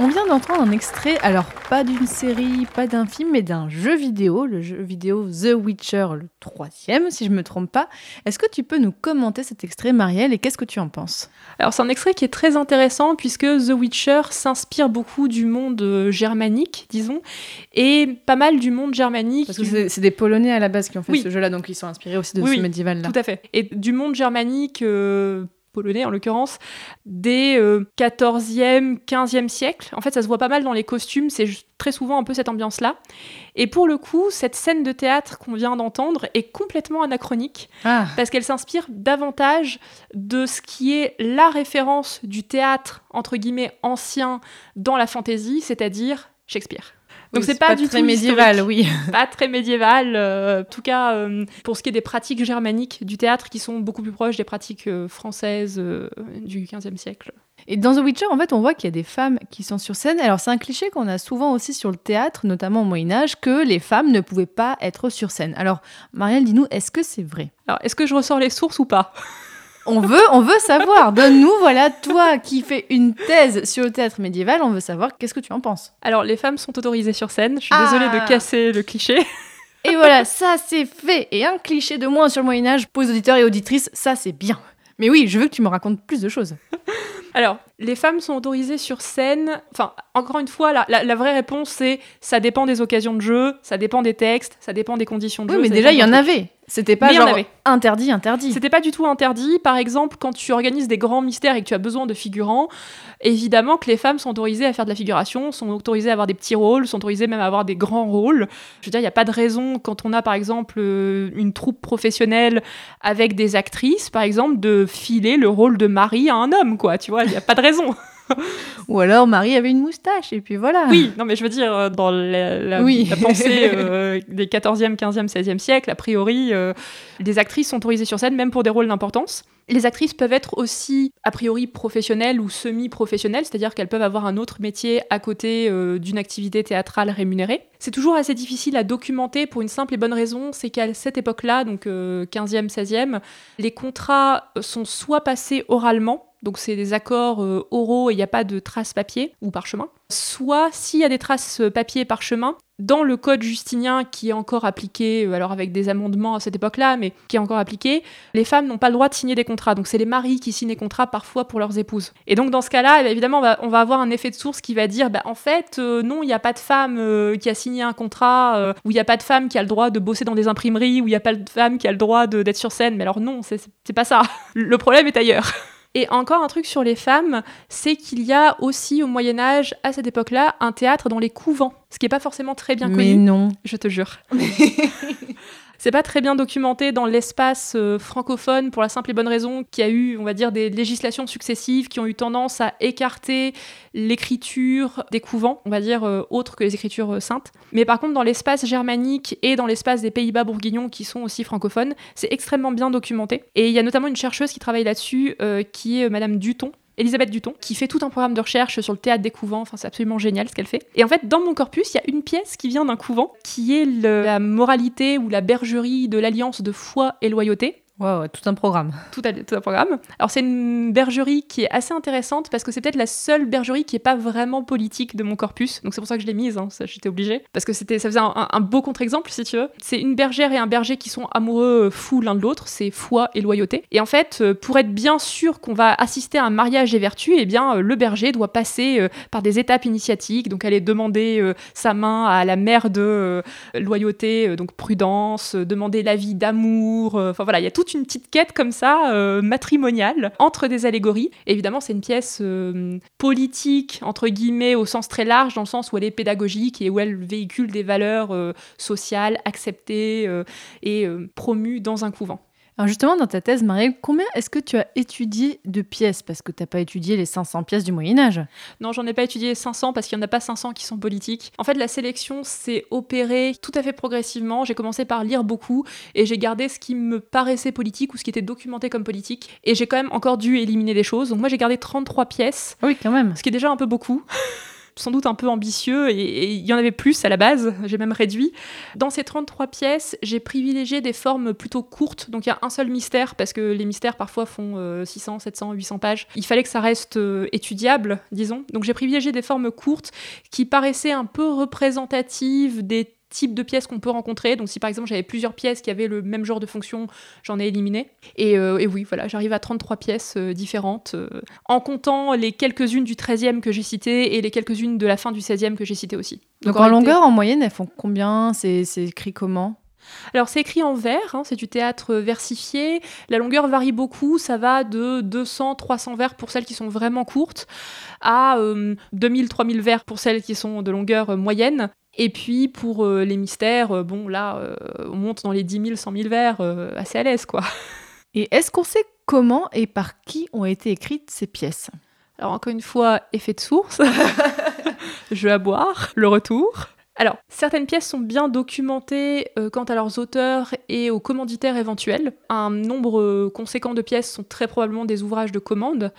On vient d'entendre un extrait, alors pas d'une série, pas d'un film, mais d'un jeu vidéo, le jeu vidéo The Witcher, le troisième, si je me trompe pas. Est-ce que tu peux nous commenter cet extrait, Marielle, et qu'est-ce que tu en penses? Alors c'est un extrait qui est très intéressant puisque The Witcher s'inspire beaucoup du monde euh, germanique, disons, et pas mal du monde germanique. Parce que c'est- c'est des Polonais à la base qui ont fait Oui. ce jeu-là, donc ils sont inspirés aussi de Oui, ce oui, médiéval-là. Tout à fait. Et du monde germanique, euh, polonais en l'occurrence, des euh, 14e, 15e siècle. En fait, ça se voit pas mal dans les costumes, c'est très souvent un peu cette ambiance-là. Et pour le coup, cette scène de théâtre qu'on vient d'entendre est complètement anachronique Ah, parce qu'elle s'inspire davantage de ce qui est la référence du théâtre, entre guillemets, ancien dans la fantaisie, c'est-à-dire Shakespeare. Donc oui, c'est pas, du très tout médiéval, oui. pas très médiéval. euh, en tout cas, euh, pour ce qui est des pratiques germaniques du théâtre, qui sont beaucoup plus proches des pratiques euh, françaises du XVe siècle. Et dans The Witcher, en fait, on voit qu'il y a des femmes qui sont sur scène. Alors, c'est un cliché qu'on a souvent aussi sur le théâtre, notamment au Moyen-Âge, que les femmes ne pouvaient pas être sur scène. Alors, Marielle, dis-nous, est-ce que c'est vrai? Alors, est-ce que je ressors les sources ou pas? On veut, on veut savoir. Donne-nous, voilà, toi qui fais une thèse sur le théâtre médiéval, on veut savoir qu'est-ce que tu en penses. Alors, les femmes sont autorisées sur scène. Je suis Ah. désolée de casser le cliché. Et voilà, ça c'est fait. Et un cliché de moins sur le Moyen-Âge pour les auditeurs et auditrices, ça c'est bien. Mais oui, je veux que tu me racontes plus de choses. Alors, les femmes sont autorisées sur scène. Enfin, encore une fois, la, la- la vraie réponse, c'est ça dépend des occasions de jeu, ça dépend des textes, ça dépend des conditions de Oui, jeu. mais ça déjà, il y en avait. C'était pas Mais genre interdit, interdit. C'était pas du tout interdit. Par exemple, quand tu organises des grands mystères et que tu as besoin de figurants, évidemment que les femmes sont autorisées à faire de la figuration, sont autorisées à avoir des petits rôles, sont autorisées même à avoir des grands rôles. Je veux dire, il n'y a pas de raison quand on a par exemple euh, une troupe professionnelle avec des actrices, par exemple, de filer le rôle de mari à un homme, quoi. Tu vois, il n'y a pas de raison. Ou alors Marie avait une moustache, et puis voilà. Oui, non, mais je veux dire, euh, dans la, la- Oui. la pensée euh, des 14e, 15e, 16e siècle, a priori, euh, les actrices sont autorisées sur scène, même pour des rôles d'importance. Les actrices peuvent être aussi, a priori, professionnelles ou semi-professionnelles, c'est-à-dire qu'elles peuvent avoir un autre métier à côté euh, d'une activité théâtrale rémunérée. C'est toujours assez difficile à documenter pour une simple et bonne raison, c'est qu'à cette époque-là, donc euh, 15e, 16e, les contrats sont soit passés oralement, donc c'est des accords euh, oraux et il n'y a pas de traces papier ou parchemin. Soit s'il y a des traces euh, papier et parchemin, dans le code justinien qui est encore appliqué, euh, alors avec des amendements à cette époque-là, mais qui est encore appliqué, les femmes n'ont pas le droit de signer des contrats. Donc c'est les maris qui signent des contrats parfois pour leurs épouses. Et donc dans ce cas-là, eh évidemment, on va, avoir un effet de source qui va dire, bah, en fait, non, il n'y a pas de femme qui a signé un contrat, ou il n'y a pas de femme qui a le droit de bosser dans des imprimeries, ou il n'y a pas de femme qui a le droit d'être sur scène. Mais alors non, c'est pas ça. Le problème est ailleurs. Et encore un truc sur les femmes, c'est qu'il y a aussi au Moyen Âge, à cette époque-là, un théâtre dans les couvents, ce qui n'est pas forcément très bien Mais connu, non. je te jure. C'est pas très bien documenté dans l'espace euh, francophone pour la simple et bonne raison qu'il y a eu, on va dire, des législations successives qui ont eu tendance à écarter l'écriture des couvents, on va dire, euh, autres que les écritures euh, saintes. Mais par contre, dans l'espace germanique et dans l'espace des Pays-Bas bourguignons qui sont aussi francophones, c'est extrêmement bien documenté. Et il y a notamment une chercheuse qui travaille là-dessus, qui est Madame Duton, Elisabeth Duton, qui fait tout un programme de recherche sur le théâtre des couvents. Enfin, c'est absolument génial ce qu'elle fait. Et en fait, dans mon corpus, il y a une pièce qui vient d'un couvent, qui est la moralité ou la bergerie de l'alliance de foi et loyauté. Ouais, tout un programme. Tout, un- tout programme. Alors, c'est une bergerie qui est assez intéressante parce que c'est peut-être la seule bergerie qui n'est pas vraiment politique de mon corpus. Donc, c'est pour ça que je l'ai mise, hein, ça, j'étais obligée. Parce que c'était, ça faisait un, beau contre-exemple, si tu veux. C'est une bergère et un berger qui sont amoureux euh, fous l'un de l'autre, c'est foi et loyauté. Et en fait, euh, pour être bien sûr qu'on va assister à un mariage des vertus, eh bien, euh, le berger doit passer par des étapes initiatiques. Donc, aller demander sa main à la mère de loyauté, donc prudence, demander l'avis d'amour. Enfin voilà, il y a une petite quête comme ça, euh, matrimoniale, entre des allégories. Évidemment, c'est une pièce euh, politique, entre guillemets, au sens très large, dans le sens où elle est pédagogique et où elle véhicule des valeurs euh, sociales acceptées et promues dans un couvent. Alors justement, dans ta thèse, Marielle, combien est-ce que tu as étudié de pièces? Parce que tu n'as pas étudié les 500 pièces du Moyen Âge. Non, j'en ai pas étudié 500 parce qu'il n'y en a pas 500 qui sont politiques. En fait, la sélection s'est opérée tout à fait progressivement. J'ai commencé par lire beaucoup et j'ai gardé ce qui me paraissait politique ou ce qui était documenté comme politique. Et j'ai quand même encore dû éliminer des choses. Donc moi, j'ai gardé 33 pièces. Oui, quand même. Ce qui est déjà un peu beaucoup sans doute un peu ambitieux et il y en avait plus à la base, j'ai même réduit. Dans ces 33 pièces, j'ai privilégié des formes plutôt courtes, donc il y a un seul mystère parce que les mystères parfois font 600, 700, 800 pages. Il fallait que ça reste euh, étudiable, disons. Donc j'ai privilégié des formes courtes qui paraissaient un peu représentatives des type de pièces qu'on peut rencontrer. Donc si par exemple j'avais plusieurs pièces qui avaient le même genre de fonction, j'en ai éliminé. Et, euh, et oui, voilà, j'arrive à 33 pièces euh, différentes, euh, en comptant les quelques-unes du 13e que j'ai citées et les quelques-unes de la fin du 16e que j'ai citées aussi. Donc, en longueur, en moyenne, elles font combien? C'est écrit comment? Alors c'est écrit en vers, hein, c'est du théâtre versifié. La longueur varie beaucoup, ça va de 200-300 vers pour celles qui sont vraiment courtes à 2000-3000 vers pour celles qui sont de longueur moyenne. Et puis pour euh, les mystères, euh, bon là, euh, on monte dans les 10 000, 100 000 vers assez à l'aise quoi. Et est-ce qu'on sait comment et par qui ont été écrites ces pièces? Alors encore une fois, effet de source, jeu à boire, le retour. Alors, certaines pièces sont bien documentées quant à leurs auteurs et aux commanditaires éventuels. Un nombre conséquent de pièces sont très probablement des ouvrages de commande.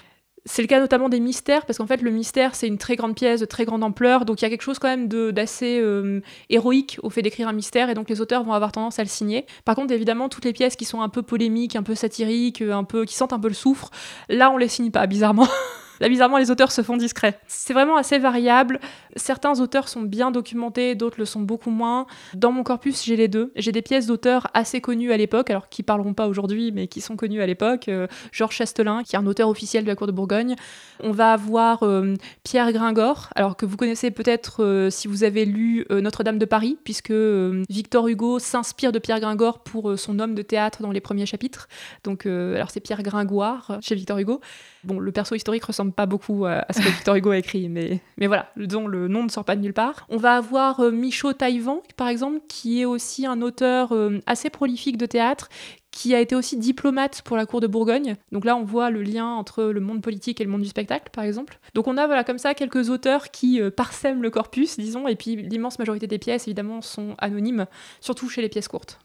C'est le cas notamment des mystères, parce qu'en fait, le mystère, c'est une très grande pièce de très grande ampleur, donc il y a quelque chose quand même d'assez euh, héroïque au fait d'écrire un mystère, et donc les auteurs vont avoir tendance à le signer. Par contre, évidemment, toutes les pièces qui sont un peu polémiques, un peu satiriques, un peu, qui sentent un peu le soufre, là, on les signe pas, bizarrement. Là, bizarrement, les auteurs se font discrets. C'est vraiment assez variable. Certains auteurs sont bien documentés, d'autres le sont beaucoup moins. Dans mon corpus, j'ai les deux. J'ai des pièces d'auteurs assez connus à l'époque, alors qui parleront pas aujourd'hui, mais qui sont connus à l'époque. Euh, Georges Chastelin, qui est un auteur officiel de la cour de Bourgogne. On va avoir euh, Pierre Gringor, alors que vous connaissez peut-être euh, si vous avez lu Notre-Dame de Paris, puisque Victor Hugo s'inspire de Pierre Gringor pour son homme de théâtre dans les premiers chapitres. Donc, alors c'est Pierre Gringoire chez Victor Hugo. Bon, le perso historique ressemble pas beaucoup à, ce que Victor Hugo a écrit, mais, mais voilà, dont le nom ne sort pas de nulle part. On va avoir euh, Michaud Taïwan, par exemple, qui est aussi un auteur euh, assez prolifique de théâtre, qui a été aussi diplomate pour la cour de Bourgogne. Donc là, on voit le lien entre le monde politique et le monde du spectacle, par exemple. Donc on a voilà comme ça quelques auteurs qui euh, parsèment le corpus, disons, et puis l'immense majorité des pièces, évidemment, sont anonymes, surtout chez les pièces courtes.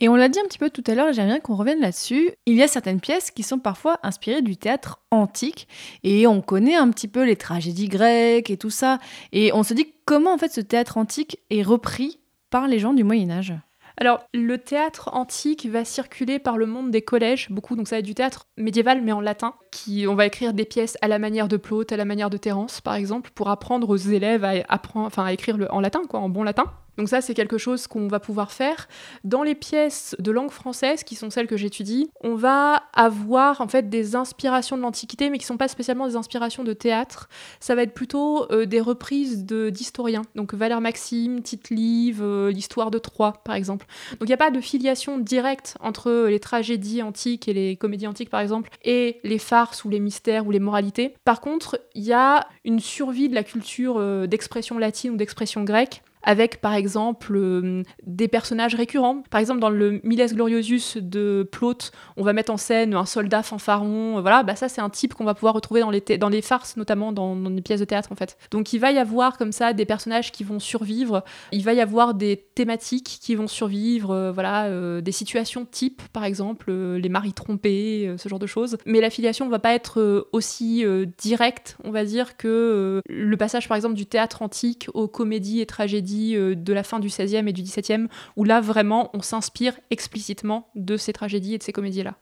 Et on l'a dit un petit peu tout à l'heure, j'aimerais bien qu'on revienne là-dessus. Il y a certaines pièces qui sont parfois inspirées du théâtre antique, et on connaît un petit peu les tragédies grecques et tout ça. Et on se dit comment en fait ce théâtre antique est repris par les gens du Moyen Âge? Alors, le théâtre antique va circuler par le monde des collèges, beaucoup, donc ça va être du théâtre médiéval, mais en latin, qui, on va écrire des pièces à la manière de Plaute, à la manière de Terence, par exemple, pour apprendre aux élèves à, apprendre, enfin, à écrire en latin, quoi, en bon latin. Donc ça, c'est quelque chose qu'on va pouvoir faire. Dans les pièces de langue française, qui sont celles que j'étudie, on va avoir en fait des inspirations de l'Antiquité, mais qui ne sont pas spécialement des inspirations de théâtre. Ça va être plutôt euh, des reprises d'historiens. Donc Valère Maxime, Tite-Live, euh, l'histoire de Troie, par exemple. Donc il n'y a pas de filiation directe entre les tragédies antiques et les comédies antiques, par exemple, et les farces ou les mystères ou les moralités. Par contre, il y a une survie de la culture euh, d'expression latine ou d'expression grecque avec par exemple euh, des personnages récurrents. Par exemple, dans le Miles Gloriosus de Plaute, on va mettre en scène un soldat fanfaron. Voilà, bah ça c'est un type qu'on va pouvoir retrouver dans les, dans les farces, notamment dans, les pièces de théâtre en fait. Donc il va y avoir comme ça des personnages qui vont survivre. Il va y avoir des thématiques qui vont survivre. Euh, voilà, euh, des situations type par exemple les maris trompés, ce genre de choses. Mais l'affiliation va pas être aussi directe, on va dire, que le passage par exemple du théâtre antique aux comédies et tragédies euh, de la fin du XVIe et du XVIIe, où là vraiment on s'inspire explicitement de ces tragédies et de ces comédies-là.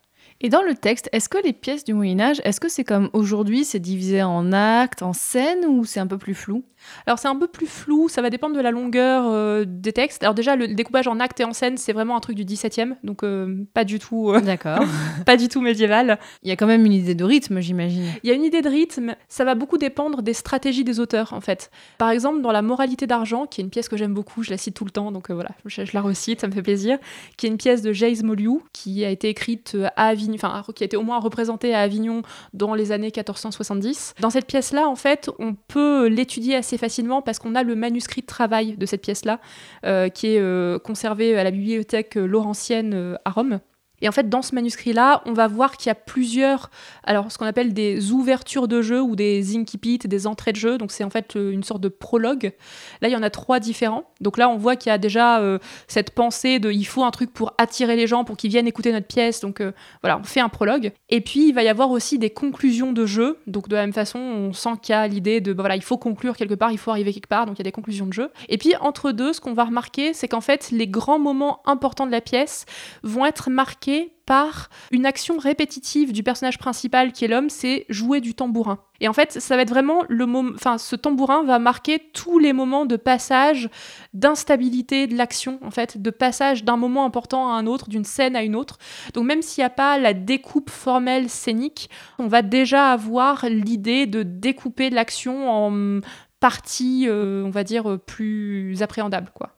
Et dans le texte, est-ce que les pièces du Moyen Âge, est-ce que c'est comme aujourd'hui, c'est divisé en actes, en scènes, ou c'est un peu plus flou? Alors c'est un peu plus flou, ça va dépendre de la longueur euh, des textes. Alors déjà le découpage en actes et en scènes, c'est vraiment un truc du 17e, donc euh, pas du tout euh, D'accord. pas du tout médiéval. Il y a quand même une idée de rythme, j'imagine. Il y a une idée de rythme, ça va beaucoup dépendre des stratégies des auteurs en fait. Par exemple, dans La moralité d'argent, qui est une pièce que j'aime beaucoup, je la cite tout le temps donc voilà, je, la recite, ça me fait plaisir, qui est une pièce de James Moliou qui a été écrite à Avignon, qui été au moins représentée à Avignon dans les années 1470. Dans cette pièce-là, en fait, on peut l'étudier assez facilement parce qu'on a le manuscrit de travail de cette pièce-là, euh, qui est euh, conservé à la bibliothèque Laurentienne euh, à Rome. Et en fait, dans ce manuscrit-là, on va voir qu'il y a plusieurs, alors ce qu'on appelle des ouvertures de jeu ou des incipits, des entrées de jeu. Donc c'est en fait euh, une sorte de prologue. Là, il y en a trois différents. Donc là, on voit qu'il y a déjà euh, cette pensée de il faut un truc pour attirer les gens, pour qu'ils viennent écouter notre pièce. Donc euh, voilà, on fait un prologue. Et puis, il va y avoir aussi des conclusions de jeu. Donc de la même façon, on sent qu'il y a l'idée de bah, voilà, il faut conclure quelque part, il faut arriver quelque part. Donc il y a des conclusions de jeu. Et puis entre deux, ce qu'on va remarquer, c'est qu'en fait, les grands moments importants de la pièce vont être marqués par une action répétitive du personnage principal qui est l'homme, c'est jouer du tambourin. Et en fait, ça va être vraiment le moment, enfin, ce tambourin va marquer tous les moments de passage, d'instabilité de l'action, en fait, de passage d'un moment important à un autre, d'une scène à une autre. Donc même s'il n'y a pas la découpe formelle scénique, on va déjà avoir l'idée de découper l'action en parties, euh, on va dire, plus appréhendables, quoi.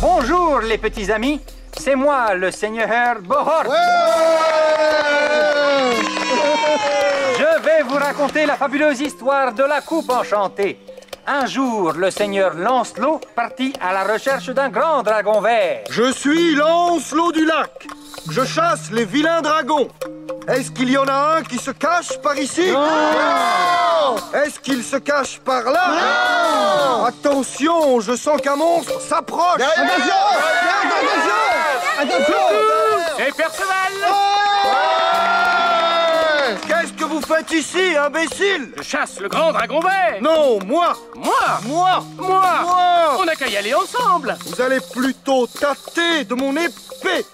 Bonjour les petits amis, c'est moi le seigneur Bohort. Je vais vous raconter la fabuleuse histoire de la coupe enchantée. Un jour, le seigneur Lancelot partit à la recherche d'un grand dragon vert. Je suis Lancelot du lac. Je chasse les vilains dragons. Est-ce qu'il y en a un qui se cache par ici? Non. Est-ce qu'il se cache par là? Non. Attention, je sens qu'un monstre s'approche. Attention. Attention. Attention. Et Perceval. Vous faites ici, imbécile. Je chasse le grand dragon vert. Non, moi. Moi. Moi. Moi. Moi. On n'a qu'à y aller ensemble. Vous allez plutôt tâter de mon épée.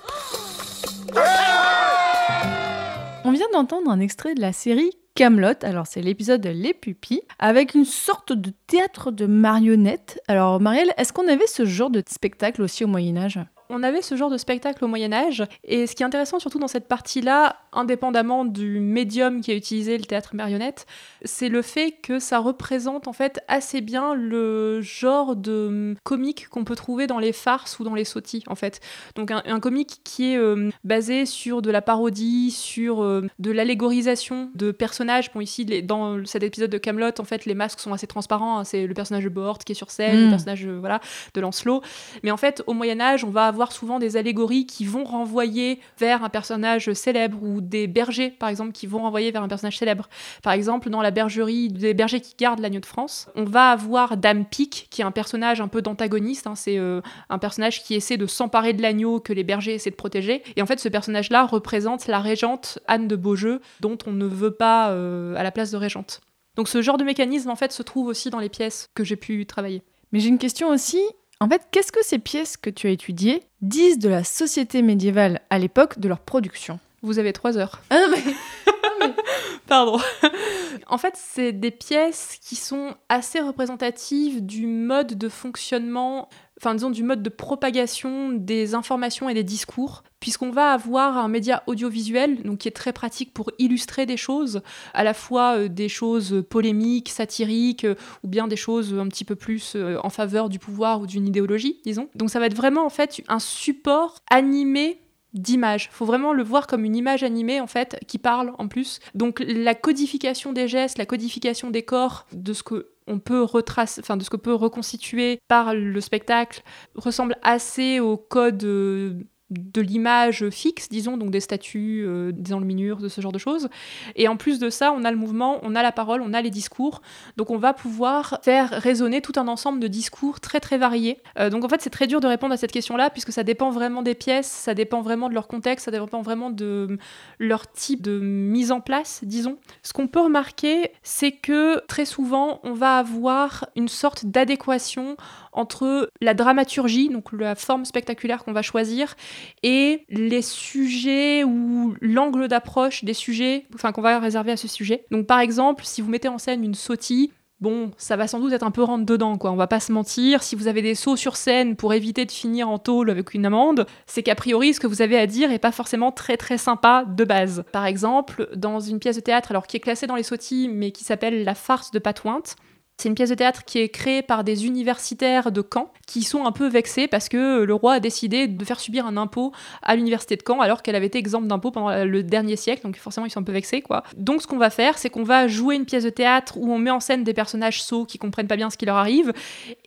On vient d'entendre un extrait de la série Camelot, alors c'est l'épisode Les Pupilles, avec une sorte de théâtre de marionnettes. Alors Marielle, est-ce qu'on avait ce genre de spectacle aussi au Moyen Âge? On avait ce genre de spectacle au Moyen Âge, et ce qui est intéressant surtout dans cette partie-là, indépendamment du médium qui a utilisé le théâtre marionnette, c'est le fait que ça représente en fait assez bien le genre de comique qu'on peut trouver dans les farces ou dans les sautis en fait. Donc un, comique qui est euh, basé sur de la parodie, sur euh, de l'allégorisation de personnages. Bon ici dans cet épisode de Camelot, en fait les masques sont assez transparents. Hein. c'est le personnage de Bohort qui est sur scène, le Mm. personnage euh, voilà de Lancelot. Mais en fait au Moyen Âge, on va avoir souvent des allégories qui vont renvoyer vers un personnage célèbre ou des bergers par exemple qui vont renvoyer vers un personnage célèbre. Par exemple dans la bergerie des bergers qui gardent l'agneau de France, on va avoir Dame Pique qui est un personnage un peu d'antagoniste. hein. c'est euh, un personnage qui essaie de s'emparer de l'agneau que les bergers essaient de protéger. Et en fait ce personnage-là représente la régente Anne de Beaujeu dont on ne veut pas euh, à la place de régente. Donc ce genre de mécanisme en fait se trouve aussi dans les pièces que j'ai pu travailler. Mais j'ai une question aussi. En fait, qu'est-ce que ces pièces que tu as étudiées disent de la société médiévale à l'époque de leur production? Vous avez trois heures. Ah non, mais... Pardon. en fait, c'est des pièces qui sont assez représentatives du mode de fonctionnement, enfin disons du mode de propagation des informations et des discours, puisqu'on va avoir un média audiovisuel, donc qui est très pratique pour illustrer des choses, à la fois euh, des choses polémiques, satiriques, euh, ou bien des choses un petit peu plus euh, en faveur du pouvoir ou d'une idéologie, disons. Donc ça va être vraiment en fait un support animé d'image. Faut vraiment le voir comme une image animée en fait qui parle en plus. Donc la codification des gestes, la codification des corps, de ce que on peut retracer, enfin de ce que peut reconstituer par le spectacle, ressemble assez au code euh, de l'image fixe, disons, donc des statues, euh, des enluminures, de ce genre de choses. Et en plus de ça, on a le mouvement, on a la parole, on a les discours. Donc on va pouvoir faire résonner tout un ensemble de discours très très variés. Euh, donc en fait, c'est très dur de répondre à cette question-là, puisque ça dépend vraiment des pièces, ça dépend vraiment de leur contexte, ça dépend vraiment de leur type de mise en place, disons. Ce qu'on peut remarquer, c'est que très souvent, on va avoir une sorte d'adéquation entre la dramaturgie, donc la forme spectaculaire qu'on va choisir, et les sujets ou l'angle d'approche des sujets, enfin qu'on va réserver à ce sujet. Donc par exemple, si vous mettez en scène une sautille, Bon, ça va sans doute être un peu rentre dedans, quoi. On va pas se mentir. Si vous avez des sauts sur scène pour éviter de finir en tôle avec une amende, c'est qu'a priori ce que vous avez à dire est pas forcément très très sympa de base. Par exemple, dans une pièce de théâtre, alors qui est classée dans les sautilles, mais qui s'appelle La farce de Patointe, C'est une pièce de théâtre qui est créée par des universitaires de Caen qui sont un peu vexés parce que le roi a décidé de faire subir un impôt à l'université de Caen alors qu'elle avait été exempte d'impôt pendant le dernier siècle, donc forcément ils sont un peu vexés quoi. Donc ce qu'on va faire, c'est qu'on va jouer une pièce de théâtre où on met en scène des personnages sots qui comprennent pas bien ce qui leur arrive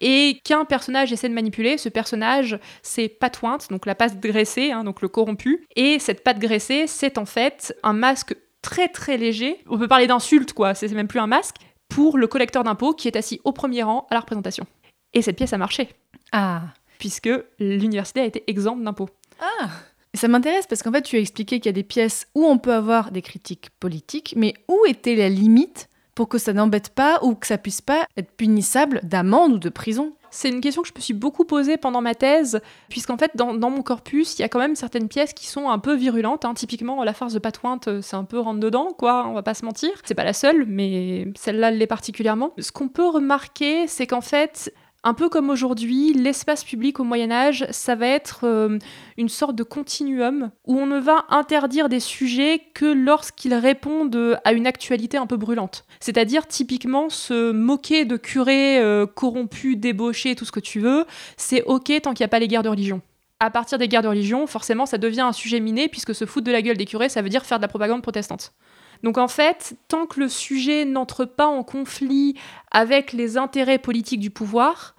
et qu'un personnage essaie de manipuler. Ce personnage, c'est Patointe, donc la patte graissée, hein, donc le corrompu. Et cette patte graissée, c'est en fait un masque très très léger. On peut parler d'insulte quoi, c'est même plus un masque pour le collecteur d'impôts qui est assis au premier rang à la représentation. Et cette pièce a marché. Ah. Puisque l'université a été exempte d'impôts. Ah. Ça m'intéresse parce qu'en fait, tu as expliqué qu'il y a des pièces où on peut avoir des critiques politiques, mais où était la limite pour que ça n'embête pas ou que ça puisse pas être punissable d'amende ou de prison c'est une question que je me suis beaucoup posée pendant ma thèse, puisqu'en fait, dans, mon corpus, il y a quand même certaines pièces qui sont un peu virulentes. Hein. Typiquement, La farce de Patointe, c'est un peu rentre-dedans, quoi, on va pas se mentir. C'est pas la seule, mais celle-là l'est particulièrement. Ce qu'on peut remarquer, c'est qu'en fait, un peu comme aujourd'hui, l'espace public au Moyen Âge, ça va être euh, une sorte de continuum où on ne va interdire des sujets que lorsqu'ils répondent à une actualité un peu brûlante. C'est-à-dire typiquement se moquer de curés euh, corrompus, débauchés, tout ce que tu veux, c'est ok tant qu'il n'y a pas les guerres de religion à partir des guerres de religion, forcément, ça devient un sujet miné, puisque se foutre de la gueule des curés, ça veut dire faire de la propagande protestante. Donc en fait, tant que le sujet n'entre pas en conflit avec les intérêts politiques du pouvoir,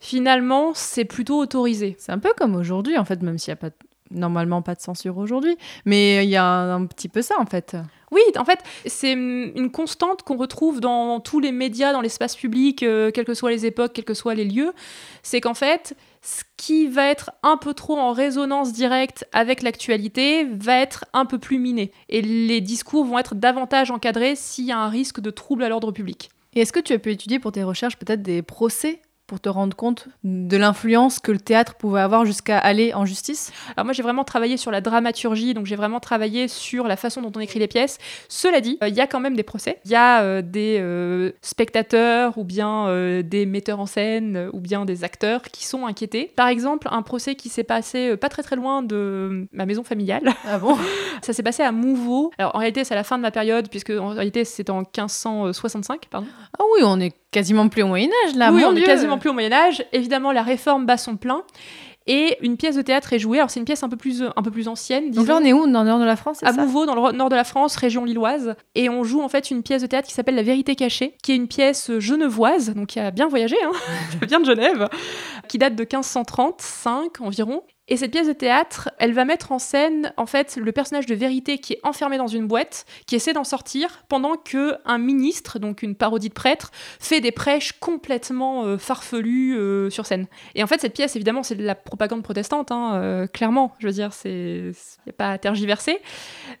finalement, c'est plutôt autorisé. C'est un peu comme aujourd'hui, en fait, même s'il n'y a pas normalement pas de censure aujourd'hui, mais il y a un, petit peu ça, en fait. Oui, en fait, c'est une constante qu'on retrouve dans tous les médias, dans l'espace public, euh, quelles que soient les époques, quels que soient les lieux. C'est qu'en fait, ce qui va être un peu trop en résonance directe avec l'actualité va être un peu plus miné. Et les discours vont être davantage encadrés s'il y a un risque de trouble à l'ordre public. Et est-ce que tu as pu étudier pour tes recherches peut-être des procès pour te rendre compte de l'influence que le théâtre pouvait avoir jusqu'à aller en justice Alors moi j'ai vraiment travaillé sur la dramaturgie, donc j'ai vraiment travaillé sur la façon dont on écrit les pièces. Cela dit, euh, il y a quand même des procès. Il y a euh, des euh, spectateurs ou bien des metteurs en scène ou bien des acteurs qui sont inquiétés. Par exemple, un procès qui s'est passé pas très très loin de ma maison familiale. Ah bon? Ça s'est passé à Mouveau. Alors en réalité c'est à la fin de ma période puisque en réalité c'est en 1565, pardon. Ah oui, on est quasiment plus au Moyen Âge là. Oui, on est quasiment plus au Moyen Âge. Évidemment, la réforme bat son plein. Et une pièce de théâtre est jouée. Alors c'est une pièce un peu plus, un peu plus ancienne. Donc là on est où? Dans le nord de la France À Mouveau, dans le nord de la France, région lilloise. Et on joue en fait une pièce de théâtre qui s'appelle La Vérité cachée, qui est une pièce genevoise, donc qui a bien voyagé, hein, bien de Genève, qui date de 1535 environ. Et cette pièce de théâtre, elle va mettre en scène en fait le personnage de vérité qui est enfermé dans une boîte, qui essaie d'en sortir, pendant que un ministre, donc une parodie de prêtre, fait des prêches complètement euh, farfelues euh, sur scène. Et en fait, cette pièce, évidemment, c'est de la propagande protestante, hein, euh, clairement. Je veux dire, c'est a pas à tergiverser.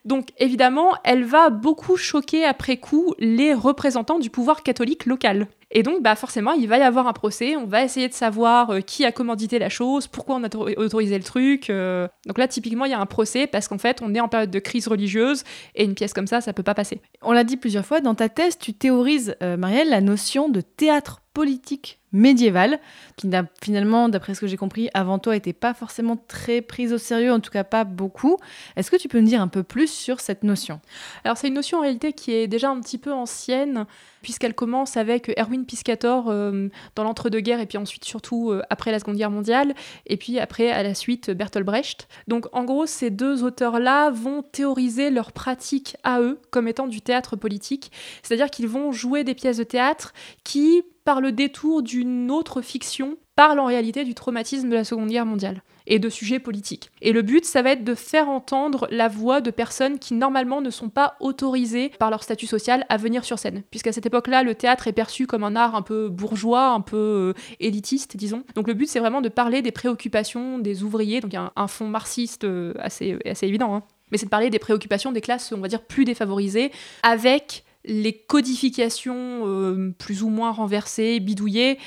Donc, évidemment, elle va beaucoup choquer après coup les représentants du pouvoir catholique local. Et donc, bah, forcément, il va y avoir un procès, on va essayer de savoir euh, qui a commandité la chose, pourquoi on a autorisé le truc. Euh. Donc là, typiquement, il y a un procès parce qu'en fait, on est en période de crise religieuse et une pièce comme ça, ça peut pas passer. On l'a dit plusieurs fois, dans ta thèse, tu théorises, euh, Marielle, la notion de théâtre politique médiéval, qui n'a finalement, d'après ce que j'ai compris, avant toi, n'était pas forcément très prise au sérieux, en tout cas pas beaucoup. Est-ce que tu peux nous dire un peu plus sur cette notion? Alors c'est une notion en réalité qui est déjà un petit peu ancienne, puisqu'elle commence avec Erwin Piscator euh, dans l'entre-deux-guerres, et puis ensuite surtout euh, après la Seconde Guerre mondiale, et puis après à la suite Bertolt Brecht. Donc en gros, ces deux auteurs-là vont théoriser leur pratique à eux comme étant du théâtre politique, c'est-à-dire qu'ils vont jouer des pièces de théâtre qui par le détour d'une autre fiction, parle en réalité du traumatisme de la Seconde Guerre mondiale et de sujets politiques. Et le but, ça va être de faire entendre la voix de personnes qui normalement ne sont pas autorisées par leur statut social à venir sur scène. Puisqu'à cette époque-là, le théâtre est perçu comme un art un peu bourgeois, un peu euh, élitiste, disons. Donc le but, c'est vraiment de parler des préoccupations des ouvriers, donc un, fond marxiste euh, assez, assez évident, hein. mais c'est de parler des préoccupations des classes, on va dire, plus défavorisées, avec les codifications euh, plus ou moins renversées, bidouillées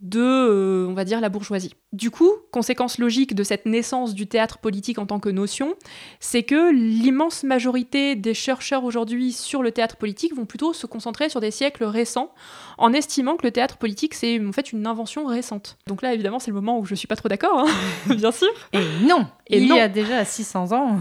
de, euh, on va dire, la bourgeoisie. Du coup, conséquence logique de cette naissance du théâtre politique en tant que notion, c'est que l'immense majorité des chercheurs aujourd'hui sur le théâtre politique vont plutôt se concentrer sur des siècles récents, en estimant que le théâtre politique, c'est en fait une invention récente. Donc là, évidemment, c'est le moment où je suis pas trop d'accord, hein, bien sûr. Et non Il y a déjà 600 ans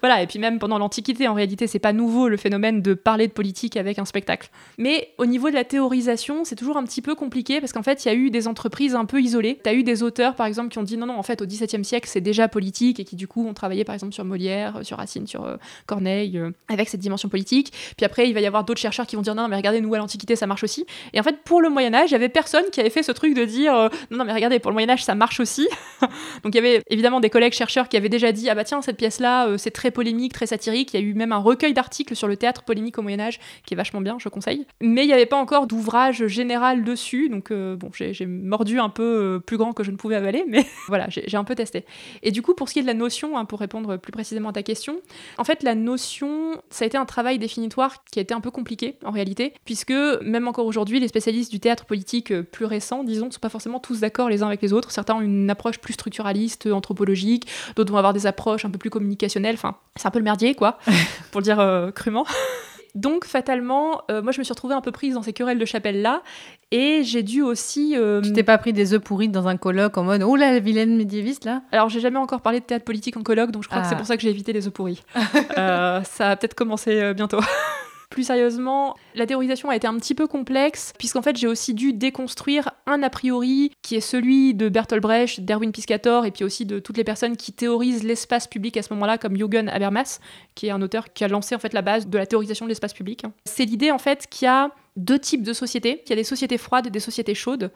voilà, et puis même pendant l'Antiquité, en réalité, c'est pas nouveau le phénomène de parler de politique avec un spectacle. Mais au niveau de la théorisation, c'est toujours un petit peu compliqué parce qu'en fait, il y a eu des entreprises un peu isolées. Tu as eu des auteurs, par exemple, qui ont dit non, non, en fait, au XVIIe siècle, c'est déjà politique et qui, du coup, ont travaillé, par exemple, sur Molière, sur Racine, sur euh, Corneille, euh, avec cette dimension politique. Puis après, il va y avoir d'autres chercheurs qui vont dire non, mais regardez, nous, à l'Antiquité, ça marche aussi. Et en fait, pour le Moyen-Âge, il y avait personne qui avait fait ce truc de dire euh, non, non, mais regardez, pour le Moyen-Âge, ça marche aussi. Donc il y avait évidemment des collègues chercheurs qui avaient déjà dit ah bah tiens, cette pièce-là, c'est très polémique, très satirique. Il y a eu même un recueil d'articles sur le théâtre polémique au Moyen Âge qui est vachement bien, je conseille. Mais il n'y avait pas encore d'ouvrage général dessus, donc euh, bon, j'ai mordu un peu euh, plus grand que je ne pouvais avaler, mais voilà, j'ai un peu testé. Et du coup, pour ce qui est de la notion, hein, pour répondre plus précisément à ta question, en fait, la notion, ça a été un travail définitoire qui a été un peu compliqué en réalité, puisque même encore aujourd'hui, les spécialistes du théâtre politique euh, plus récent, disons, ne sont pas forcément tous d'accord les uns avec les autres. Certains ont une approche plus structuraliste, anthropologique, d'autres vont avoir des approches un peu plus communicationnelles. Enfin, c'est un peu le merdier, quoi, pour le dire euh, crûment. Donc, fatalement, euh, moi, je me suis retrouvée un peu prise dans ces querelles de chapelle-là. Et j'ai dû aussi. Euh, tu t'es pas pris des œufs pourris dans un colloque en mode Oh là, la vilaine médiéviste, là? Alors, j'ai jamais encore parlé de théâtre politique en colloque, donc je crois que c'est ah. pour ça que j'ai évité les œufs pourris. ça va peut-être commencer bientôt. Plus sérieusement, la théorisation a été un petit peu complexe, puisqu'en fait j'ai aussi dû déconstruire un a priori qui est celui de Bertolt Brecht, d'Erwin Piscator, et puis aussi de toutes les personnes qui théorisent l'espace public à ce moment-là, comme Jürgen Habermas, qui est un auteur qui a lancé en fait la base de la théorisation de l'espace public. C'est l'idée en fait qu'il y a deux types de sociétés. Il y a des sociétés froides et des sociétés chaudes.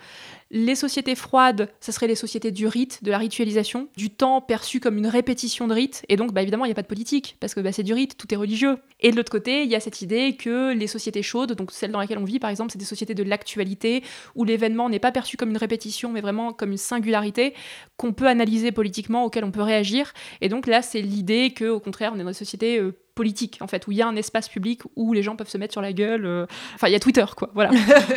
Les sociétés froides, ce seraient les sociétés du rite, de la ritualisation, du temps perçu comme une répétition de rite. Et donc, bah, évidemment, il n'y a pas de politique, parce que bah, c'est du rite, tout est religieux. Et de l'autre côté, il y a cette idée que les sociétés chaudes, donc celles dans lesquelles on vit, par exemple, c'est des sociétés de l'actualité, où l'événement n'est pas perçu comme une répétition, mais vraiment comme une singularité qu'on peut analyser politiquement, auquel on peut réagir. Et donc là, c'est l'idée que, au contraire, on est dans des sociétés euh, politique en fait où il y a un espace public où les gens peuvent se mettre sur la gueule euh, enfin il y a Twitter quoi voilà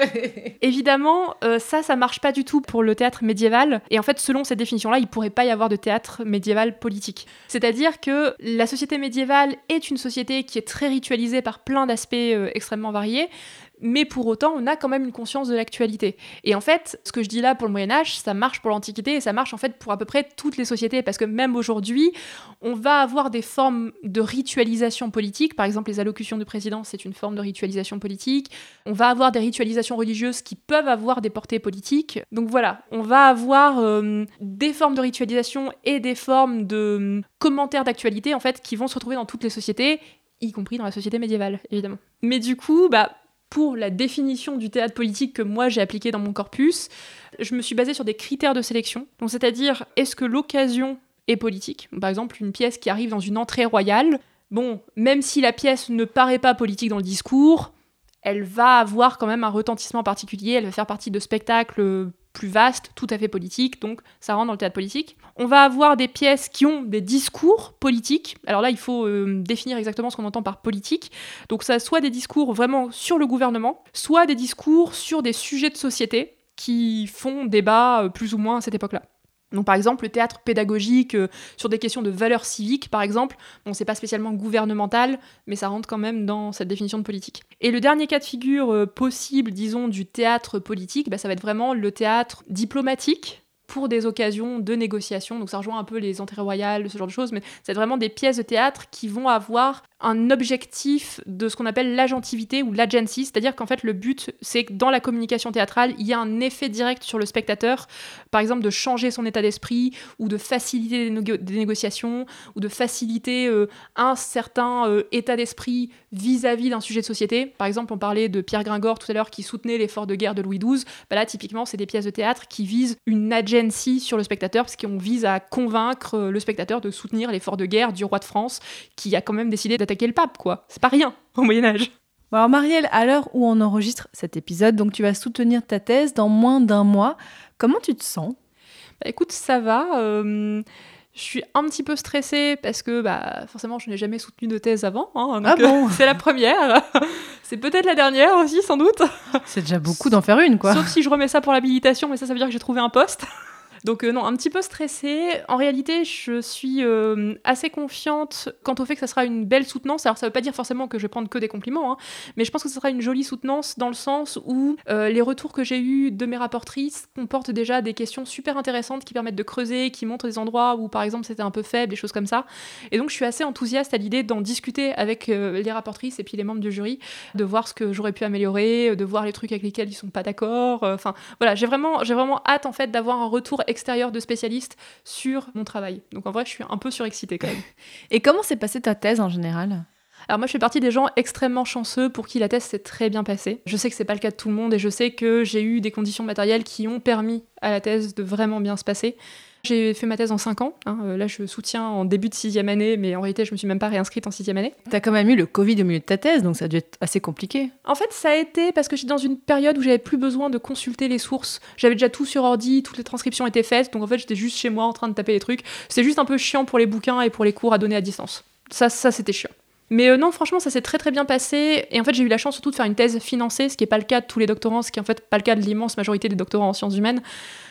évidemment euh, ça ça marche pas du tout pour le théâtre médiéval. Et en fait selon cette définition là il pourrait pas y avoir de théâtre médiéval politique. C'est-à-dire que la société médiévale est une société qui est très ritualisée par plein d'aspects euh, extrêmement variés mais pour autant, on a quand même une conscience de l'actualité. Et en fait, ce que je dis là pour le Moyen Âge, ça marche pour l'Antiquité et ça marche en fait pour à peu près toutes les sociétés, parce que même aujourd'hui, on va avoir des formes de ritualisation politique. Par exemple, les allocutions du président, c'est une forme de ritualisation politique. On va avoir des ritualisations religieuses qui peuvent avoir des portées politiques. Donc voilà, on va avoir euh, des formes de ritualisation et des formes de euh, commentaires d'actualité en fait qui vont se retrouver dans toutes les sociétés y compris dans la société médiévale, évidemment. Mais du coup, bah, pour la définition du théâtre politique que moi j'ai appliqué dans mon corpus, je me suis basée sur des critères de sélection. Donc c'est-à-dire est-ce que l'occasion est politique? Par exemple, une pièce qui arrive dans une entrée royale, bon, même si la pièce ne paraît pas politique dans le discours, elle va avoir quand même un retentissement particulier, elle va faire partie de spectacles plus vaste, tout à fait politique, donc ça rentre dans le théâtre politique. On va avoir des pièces qui ont des discours politiques. Alors là, il faut euh, définir exactement ce qu'on entend par politique. Donc ça soit des discours vraiment sur le gouvernement, soit des discours sur des sujets de société qui font débat euh, plus ou moins à cette époque-là. Donc par exemple le théâtre pédagogique euh, sur des questions de valeurs civiques par exemple, bon c'est pas spécialement gouvernemental, mais ça rentre quand même dans cette définition de politique. Et le dernier cas de figure euh, possible, disons, du théâtre politique, bah, ça va être vraiment le théâtre diplomatique, pour des occasions de négociation. Donc ça rejoint un peu les entrées royales, ce genre de choses, mais c'est vraiment des pièces de théâtre qui vont avoir un objectif de ce qu'on appelle l'agentivité ou l'agency, c'est-à-dire qu'en fait le but c'est que dans la communication théâtrale, il y a un effet direct sur le spectateur, par exemple de changer son état d'esprit ou de faciliter des, négociations ou de faciliter euh, un certain euh, état d'esprit vis-à-vis d'un sujet de société. Par exemple, on parlait de Pierre Gringor tout à l'heure qui soutenait l'effort de guerre de Louis XII. Bah là, typiquement, c'est des pièces de théâtre qui visent une agency sur le spectateur, parce qu'on vise à convaincre euh, le spectateur de soutenir l'effort de guerre du roi de France, qui a quand même décidé attaquer le pape, quoi. C'est pas rien au Moyen Âge. alors Marielle, à l'heure où on enregistre cet épisode, donc tu vas soutenir ta thèse dans moins d'un mois. Comment tu te sens? Bah, Écoute, ça va. Euh, je suis un petit peu stressée parce que bah, forcément je n'ai jamais soutenu de thèse avant. Hein, ah bon C'est la première. c'est peut-être la dernière aussi sans doute. C'est déjà beaucoup d'en faire une quoi. Sauf si je remets ça pour l'habilitation, mais ça ça veut dire que j'ai trouvé un poste. Donc euh, non, un petit peu stressée. En réalité, je suis euh, assez confiante quant au fait que ça sera une belle soutenance. Alors ça veut pas dire forcément que je vais prendre que des compliments, hein, mais je pense que ce sera une jolie soutenance dans le sens où euh, les retours que j'ai eus de mes rapportrices comportent déjà des questions super intéressantes qui permettent de creuser, qui montrent des endroits où par exemple c'était un peu faible, des choses comme ça. Et donc je suis assez enthousiaste à l'idée d'en discuter avec les rapportrices et puis les membres du jury, de voir ce que j'aurais pu améliorer, de voir les trucs avec lesquels ils sont pas d'accord. Enfin voilà, j'ai vraiment, vraiment hâte en fait d'avoir un retour extérieur de spécialistes sur mon travail. Donc en vrai, je suis un peu surexcitée quand même. Et comment s'est passée ta thèse en général? Alors moi, je fais partie des gens extrêmement chanceux pour qui la thèse s'est très bien passée. Je sais que c'est pas le cas de tout le monde et je sais que j'ai eu des conditions matérielles qui ont permis à la thèse de vraiment bien se passer. J'ai fait ma thèse en 5 ans. Hein. Euh, là, je soutiens en début de sixième année, mais en réalité, je me suis même pas réinscrite en sixième année. T'as quand même eu le Covid au milieu de ta thèse, donc ça a dû être assez compliqué. En fait, ça a été parce que j'étais dans une période où j'avais plus besoin de consulter les sources. J'avais déjà tout sur ordi, toutes les transcriptions étaient faites, donc en fait, j'étais juste chez moi en train de taper les trucs. C'est juste un peu chiant pour les bouquins et pour les cours à donner à distance. Ça, ça c'était chiant. Mais euh, non, franchement, ça s'est très très bien passé. Et en fait, j'ai eu la chance surtout de faire une thèse financée, ce qui n'est pas le cas de tous les doctorants, ce qui est en fait pas le cas de l'immense majorité des doctorants en sciences humaines.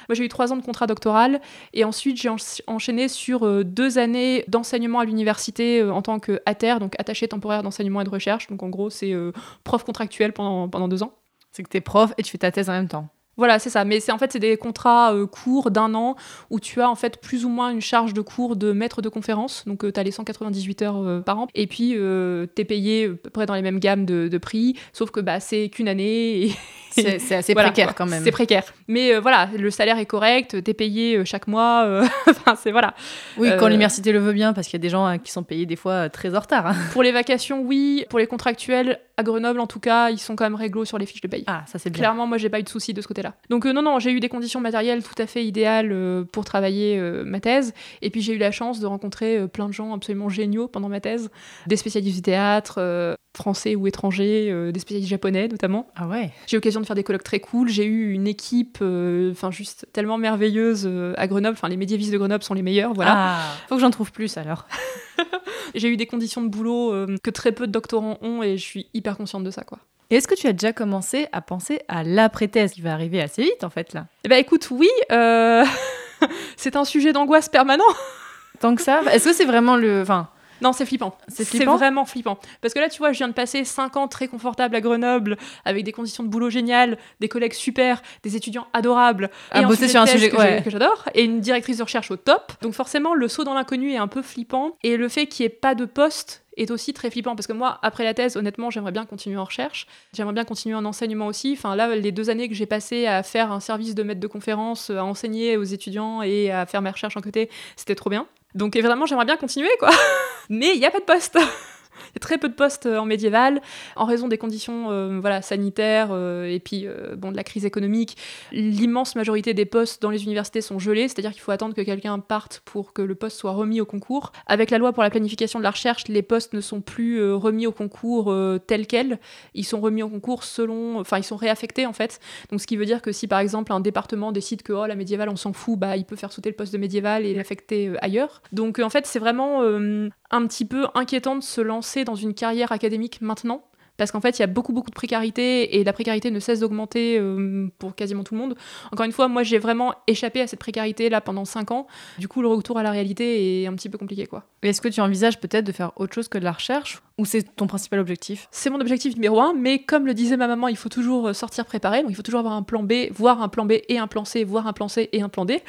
Moi, j'ai eu trois ans de contrat doctoral et ensuite j'ai enchaîné sur euh, deux années d'enseignement à l'université euh, en tant qu'ATER, donc attaché temporaire d'enseignement et de recherche. Donc en gros, c'est prof contractuel pendant, pendant deux ans. C'est que tu es prof et tu fais ta thèse en même temps. Voilà, c'est ça. Mais c'est en fait c'est des contrats euh, courts d'un an où tu as en fait plus ou moins une charge de cours de maître de conférence. Donc euh, tu as les 198 heures euh, par an. Et puis tu es payé à peu près dans les mêmes gammes de, prix, sauf que bah, c'est qu'une année. C'est assez précaire quand même. C'est précaire. Mais voilà, le salaire est correct, tu es payé chaque mois. enfin, c'est voilà. Oui, quand l'université le veut bien, parce qu'il y a des gens hein, qui sont payés des fois très en retard. Hein. Pour les vacations, oui. Pour les contractuels, à Grenoble en tout cas, ils sont quand même réglo sur les fiches de paye. Ah, ça c'est bien. Clairement, moi j'ai pas eu de soucis de ce côté-là. Donc euh, non, non, j'ai eu des conditions matérielles tout à fait idéales euh, pour travailler euh, ma thèse. Et puis j'ai eu la chance de rencontrer plein de gens absolument géniaux pendant ma thèse, des spécialistes du théâtre, français ou étrangers, des spécialistes japonais notamment. Ah ouais. J'ai eu l'occasion de faire des colloques très cool. J'ai eu une équipe, enfin juste tellement merveilleuse à Grenoble. Enfin les médiévistes de Grenoble sont les meilleurs, voilà. Ah, faut que j'en trouve plus alors. j'ai eu des conditions de boulot que très peu de doctorants ont et je suis hyper consciente de ça quoi. Et est-ce que tu as déjà commencé à penser à l'après-thèse qui va arriver assez vite en fait là? Eh ben écoute, oui, euh, c'est un sujet d'angoisse permanent. Tant que ça, est-ce que c'est vraiment le, enfin, non, c'est flippant. C'est vraiment flippant. Parce que là, tu vois, je viens de passer 5 ans très confortables à Grenoble, avec des conditions de boulot géniales, des collègues super, des étudiants adorables. À bosser sur un sujet que j'adore, et une directrice de recherche au top. Donc forcément, le saut dans l'inconnu est un peu flippant. Et le fait qu'il n'y ait pas de poste est aussi très flippant parce que moi, après la thèse, honnêtement, j'aimerais bien continuer en recherche. J'aimerais bien continuer en enseignement aussi. Enfin, là, les deux années que j'ai passées à faire un service de maître de conférence, à enseigner aux étudiants et à faire mes recherches en côté, c'était trop bien. Donc évidemment, j'aimerais bien continuer, quoi. Mais il n'y a pas de poste. Il y a très peu de postes euh, en médiéval en raison des conditions euh, voilà, sanitaires euh, et puis bon, de la crise économique. L'immense majorité des postes dans les universités sont gelés, c'est-à-dire qu'il faut attendre que quelqu'un parte pour que le poste soit remis au concours. Avec la loi pour la planification de la recherche, les postes ne sont plus remis au concours tels quels. Ils sont remis au concours selon. Enfin, ils sont réaffectés en fait. Donc ce qui veut dire que si par exemple un département décide que oh, la médiévale on s'en fout, bah, il peut faire sauter le poste de médiéval et l'affecter ailleurs. Donc en fait, c'est vraiment un petit peu inquiétant de se lancer dans une carrière académique maintenant parce qu'en fait, il y a beaucoup, beaucoup de précarité et la précarité ne cesse d'augmenter euh, pour quasiment tout le monde. Encore une fois, moi, j'ai vraiment échappé à cette précarité là pendant 5 ans. Du coup, le retour à la réalité est un petit peu compliqué, quoi. Est-ce que tu envisages peut-être de faire autre chose que de la recherche ou c'est ton principal objectif C'est mon objectif numéro un, mais comme le disait ma maman, il faut toujours euh, sortir préparé, donc il faut toujours avoir un plan B, voire un plan B et un plan C, voire un plan C et un plan D.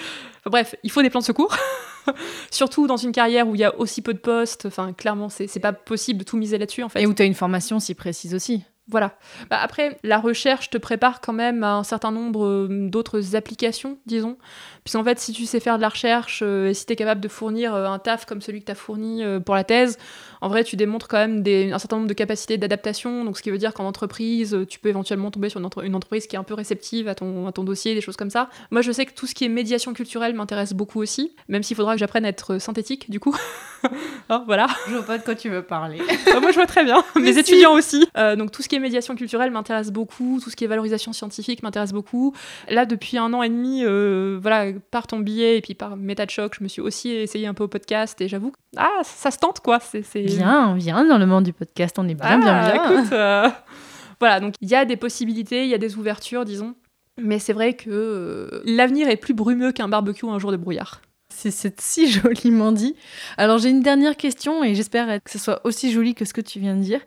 bref, il faut des plans de secours. Surtout dans une carrière où il y a aussi peu de postes. Enfin, clairement, c'est pas possible de tout miser là-dessus, en fait. Et où tu as une formation si précise aussi. Voilà. Bah, après, la recherche te prépare quand même à un certain nombre euh, d'autres applications, disons. Puisqu'en fait, si tu sais faire de la recherche, euh, et si tu es capable de fournir un taf comme celui que tu as fourni pour la thèse, en vrai, tu démontres quand même un certain nombre de capacités d'adaptation. Donc, ce qui veut dire qu'en entreprise, tu peux éventuellement tomber sur une, entreprise qui est un peu réceptive à ton, à ton dossier, des choses comme ça. Moi, je sais que tout ce qui est médiation culturelle m'intéresse beaucoup aussi, même s'il faudra que j'apprenne à être synthétique, du coup. Hein, voilà. Je vois pas de quoi tu veux parler. Bah, moi, je vois très bien. Mes étudiants aussi. donc, tout ce qui est médiation culturelle m'intéresse beaucoup, tout ce qui est valorisation scientifique m'intéresse beaucoup. Là, depuis un an et demi, euh, voilà, par ton billet et puis par méta de choc, je me suis aussi essayé un peu au podcast et j'avoue, ah, ça se tente quoi. C'est, Viens, viens dans le monde du podcast, on est bien, bien, ah, bien. Écoute, euh, voilà, donc il y a des possibilités, il y a des ouvertures, disons. Mais c'est vrai que euh, l'avenir est plus brumeux qu'un barbecue un jour de brouillard. C'est- si joliment dit. Alors j'ai une dernière question et j'espère que ce soit aussi joli que ce que tu viens de dire.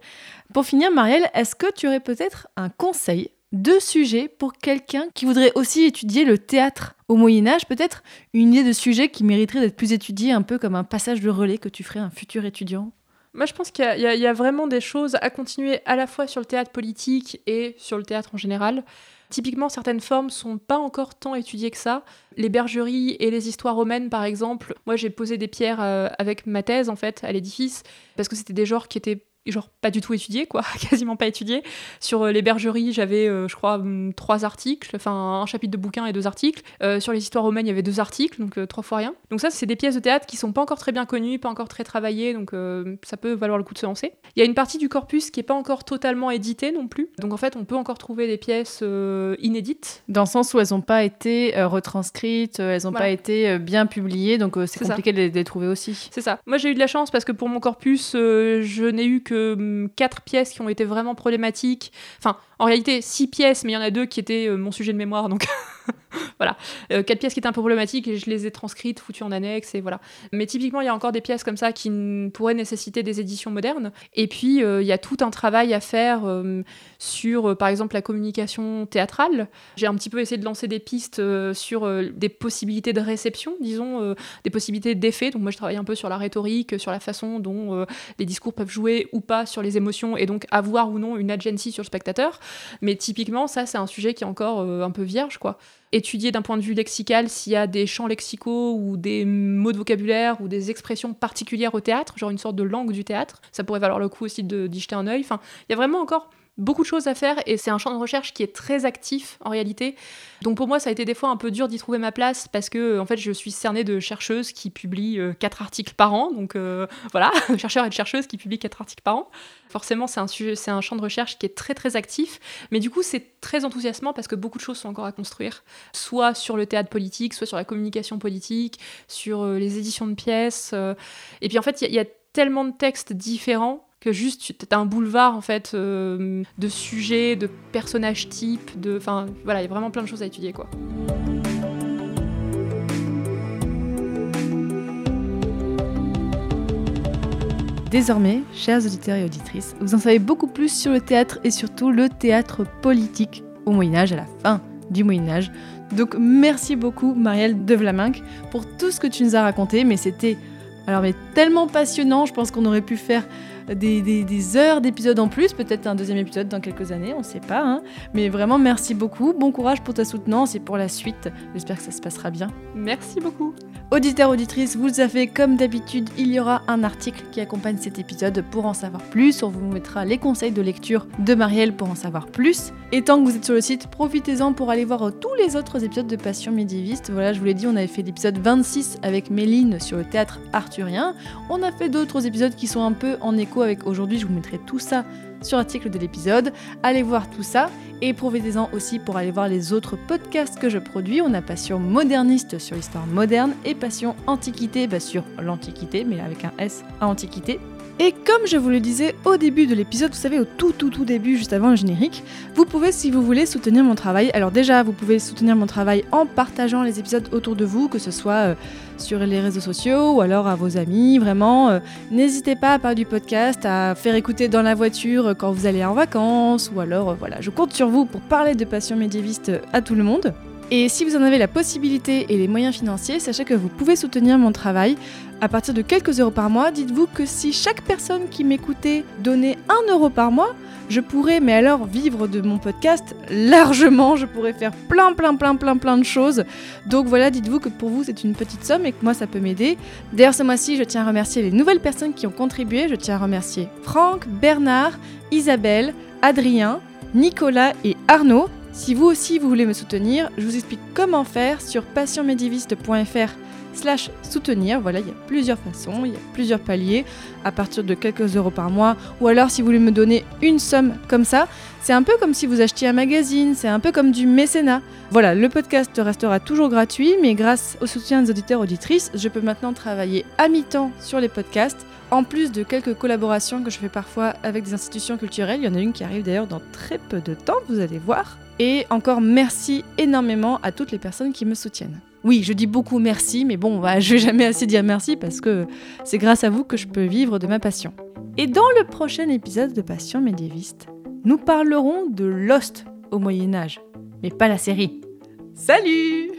Pour finir, Marielle, est-ce que tu aurais peut-être un conseil de sujet pour quelqu'un qui voudrait aussi étudier le théâtre au Moyen Âge Peut-être une idée de sujet qui mériterait d'être plus étudié, un peu comme un passage de relais que tu ferais à un futur étudiant? Moi, je pense qu'il y, a- vraiment des choses à continuer à la fois sur le théâtre politique et sur le théâtre en général. Typiquement, certaines formes sont pas encore tant étudiées que ça. Les bergeries et les histoires romaines, par exemple. Moi, j'ai posé des pierres euh, avec ma thèse, en fait, à l'édifice, parce que c'était des genres qui étaient genre pas du tout étudiés, quoi, quasiment pas étudiés. Sur euh, les bergeries, j'avais, euh, je crois, hum, trois articles, enfin un chapitre de bouquin et deux articles. Euh, sur les histoires romaines, il y avait deux articles, donc euh, trois fois rien. Donc ça, c'est des pièces de théâtre qui sont pas encore très bien connues, pas encore très travaillées, donc ça peut valoir le coup de se lancer. Il y a une partie du corpus qui est pas encore totalement éditée non plus, donc en fait, on peut encore trouver des pièces inédites. Dans le sens où elles n'ont pas été retranscrites, elles n'ont Voilà. pas été bien publiées, donc c'est C'est ça. compliqué de les, de les trouver aussi. C'est ça. Moi, j'ai eu de la chance parce que pour mon corpus, je n'ai eu que hum, quatre pièces qui ont été vraiment problématiques. Enfin, en réalité, six pièces, mais il y en a deux qui étaient euh, mon sujet de mémoire, donc voilà. Euh, quatre pièces qui étaient un peu problématiques et je les ai transcrites, foutues en annexe, et voilà. Mais typiquement, il y a encore des pièces comme ça qui pourraient nécessiter des éditions modernes. Et puis, euh, il y a tout un travail à faire euh, sur, par exemple, la communication théâtrale. J'ai un petit peu essayé de lancer des pistes sur des possibilités de réception, disons, des possibilités d'effet. Donc moi, je travaille un peu sur la rhétorique, sur la façon dont les discours peuvent jouer ou pas sur les émotions et donc avoir ou non une agency sur le spectateur. Mais typiquement, ça, c'est un sujet qui est encore un peu vierge, quoi. Étudier d'un point de vue lexical s'il y a des champs lexicaux ou des mots de vocabulaire ou des expressions particulières au théâtre, genre une sorte de langue du théâtre, ça pourrait valoir le coup aussi d'y jeter un œil. Enfin, il y a vraiment encore beaucoup de choses à faire et c'est un champ de recherche qui est très actif en réalité. Donc pour moi, ça a été des fois un peu dur d'y trouver ma place parce que en fait, je suis cernée de chercheuses qui publient euh, quatre articles par an. Donc euh, voilà, chercheurs et de chercheuses qui publient quatre articles par an. Forcément, c'est un sujet, c'est un champ de recherche qui est très très actif, mais du coup, c'est très enthousiasmant parce que beaucoup de choses sont encore à construire, soit sur le théâtre politique, soit sur la communication politique, sur euh, les éditions de pièces. Et puis en fait, il y, a tellement de textes différents que juste tu as un boulevard en fait euh, de sujets, de personnages types, de, enfin voilà, il y a vraiment plein de choses à étudier quoi. Désormais, chers auditeurs et auditrices, vous en savez beaucoup plus sur le théâtre et surtout le théâtre politique au Moyen Âge, à la fin du Moyen Âge. Donc merci beaucoup Marielle de Vlaminck pour tout ce que tu nous as raconté, mais c'était alors mais tellement passionnant, je pense qu'on aurait pu faire des, des- des heures d'épisodes en plus, peut-être un deuxième épisode dans quelques années, on ne sait pas. hein. Mais vraiment merci beaucoup, bon courage pour ta soutenance et pour la suite, j'espère que ça se passera bien. Merci beaucoup. Auditeurs, auditrices, vous le savez, comme d'habitude, il y aura un article qui accompagne cet épisode pour en savoir plus. On vous mettra les conseils de lecture de Marielle pour en savoir plus. Et tant que vous êtes sur le site, profitez-en pour aller voir tous les autres épisodes de Passion médiéviste. Voilà, je vous l'ai dit, on avait fait l'épisode 26 avec Méline sur le théâtre arthurien. On a fait d'autres épisodes qui sont un peu en écho avec aujourd'hui. Je vous mettrai tout ça sur l'article de l'épisode. Allez voir tout ça et profitez-en aussi pour aller voir les autres podcasts que je produis. On a Passion moderniste sur l'histoire moderne et Passion antiquité bah, sur l'antiquité, mais avec un S à antiquité. Et comme je vous le disais au début de l'épisode, vous savez, au tout tout tout début, juste avant le générique, vous pouvez, si vous voulez, soutenir mon travail. Alors déjà, vous pouvez soutenir mon travail en partageant les épisodes autour de vous, que ce soit euh, sur les réseaux sociaux ou alors à vos amis. Vraiment, euh, n'hésitez pas à parler du podcast, à faire écouter dans la voiture euh, quand vous allez en vacances, ou alors, voilà, je compte sur vous pour parler de passion médiéviste à tout le monde. Et si vous en avez la possibilité et les moyens financiers, sachez que vous pouvez soutenir mon travail à partir de quelques euros par mois. Dites-vous que si chaque personne qui m'écoutait donnait un euro par mois, je pourrais, mais alors, vivre de mon podcast largement. Je pourrais faire plein, plein, plein, plein, plein de choses. Donc voilà, dites-vous que pour vous, c'est une petite somme et que moi, ça peut m'aider. D'ailleurs, ce mois-ci, je tiens à remercier les nouvelles personnes qui ont contribué. Je tiens à remercier Franck, Bernard, Isabelle, Adrien, Nicolas et Arnaud. Si vous aussi vous voulez me soutenir, je vous explique comment faire sur passionmédiéviste.fr slash soutenir. Voilà, il y a plusieurs façons, il y a plusieurs paliers à partir de quelques euros par mois. Ou alors si vous voulez me donner une somme comme ça, c'est un peu comme si vous achetiez un magazine, c'est un peu comme du mécénat. Voilà, le podcast restera toujours gratuit, mais grâce au soutien des auditeurs auditrices, je peux maintenant travailler à mi-temps sur les podcasts En plus de quelques collaborations que je fais parfois avec des institutions culturelles, il y en a une qui arrive d'ailleurs dans très peu de temps, vous allez voir. Et encore merci énormément à toutes les personnes qui me soutiennent. Oui, je dis beaucoup merci, mais bon, bah, je vais jamais assez dire merci parce que c'est grâce à vous que je peux vivre de ma passion. Et dans le prochain épisode de Passion médiéviste, nous parlerons de Lost au Moyen Âge, mais pas la série. Salut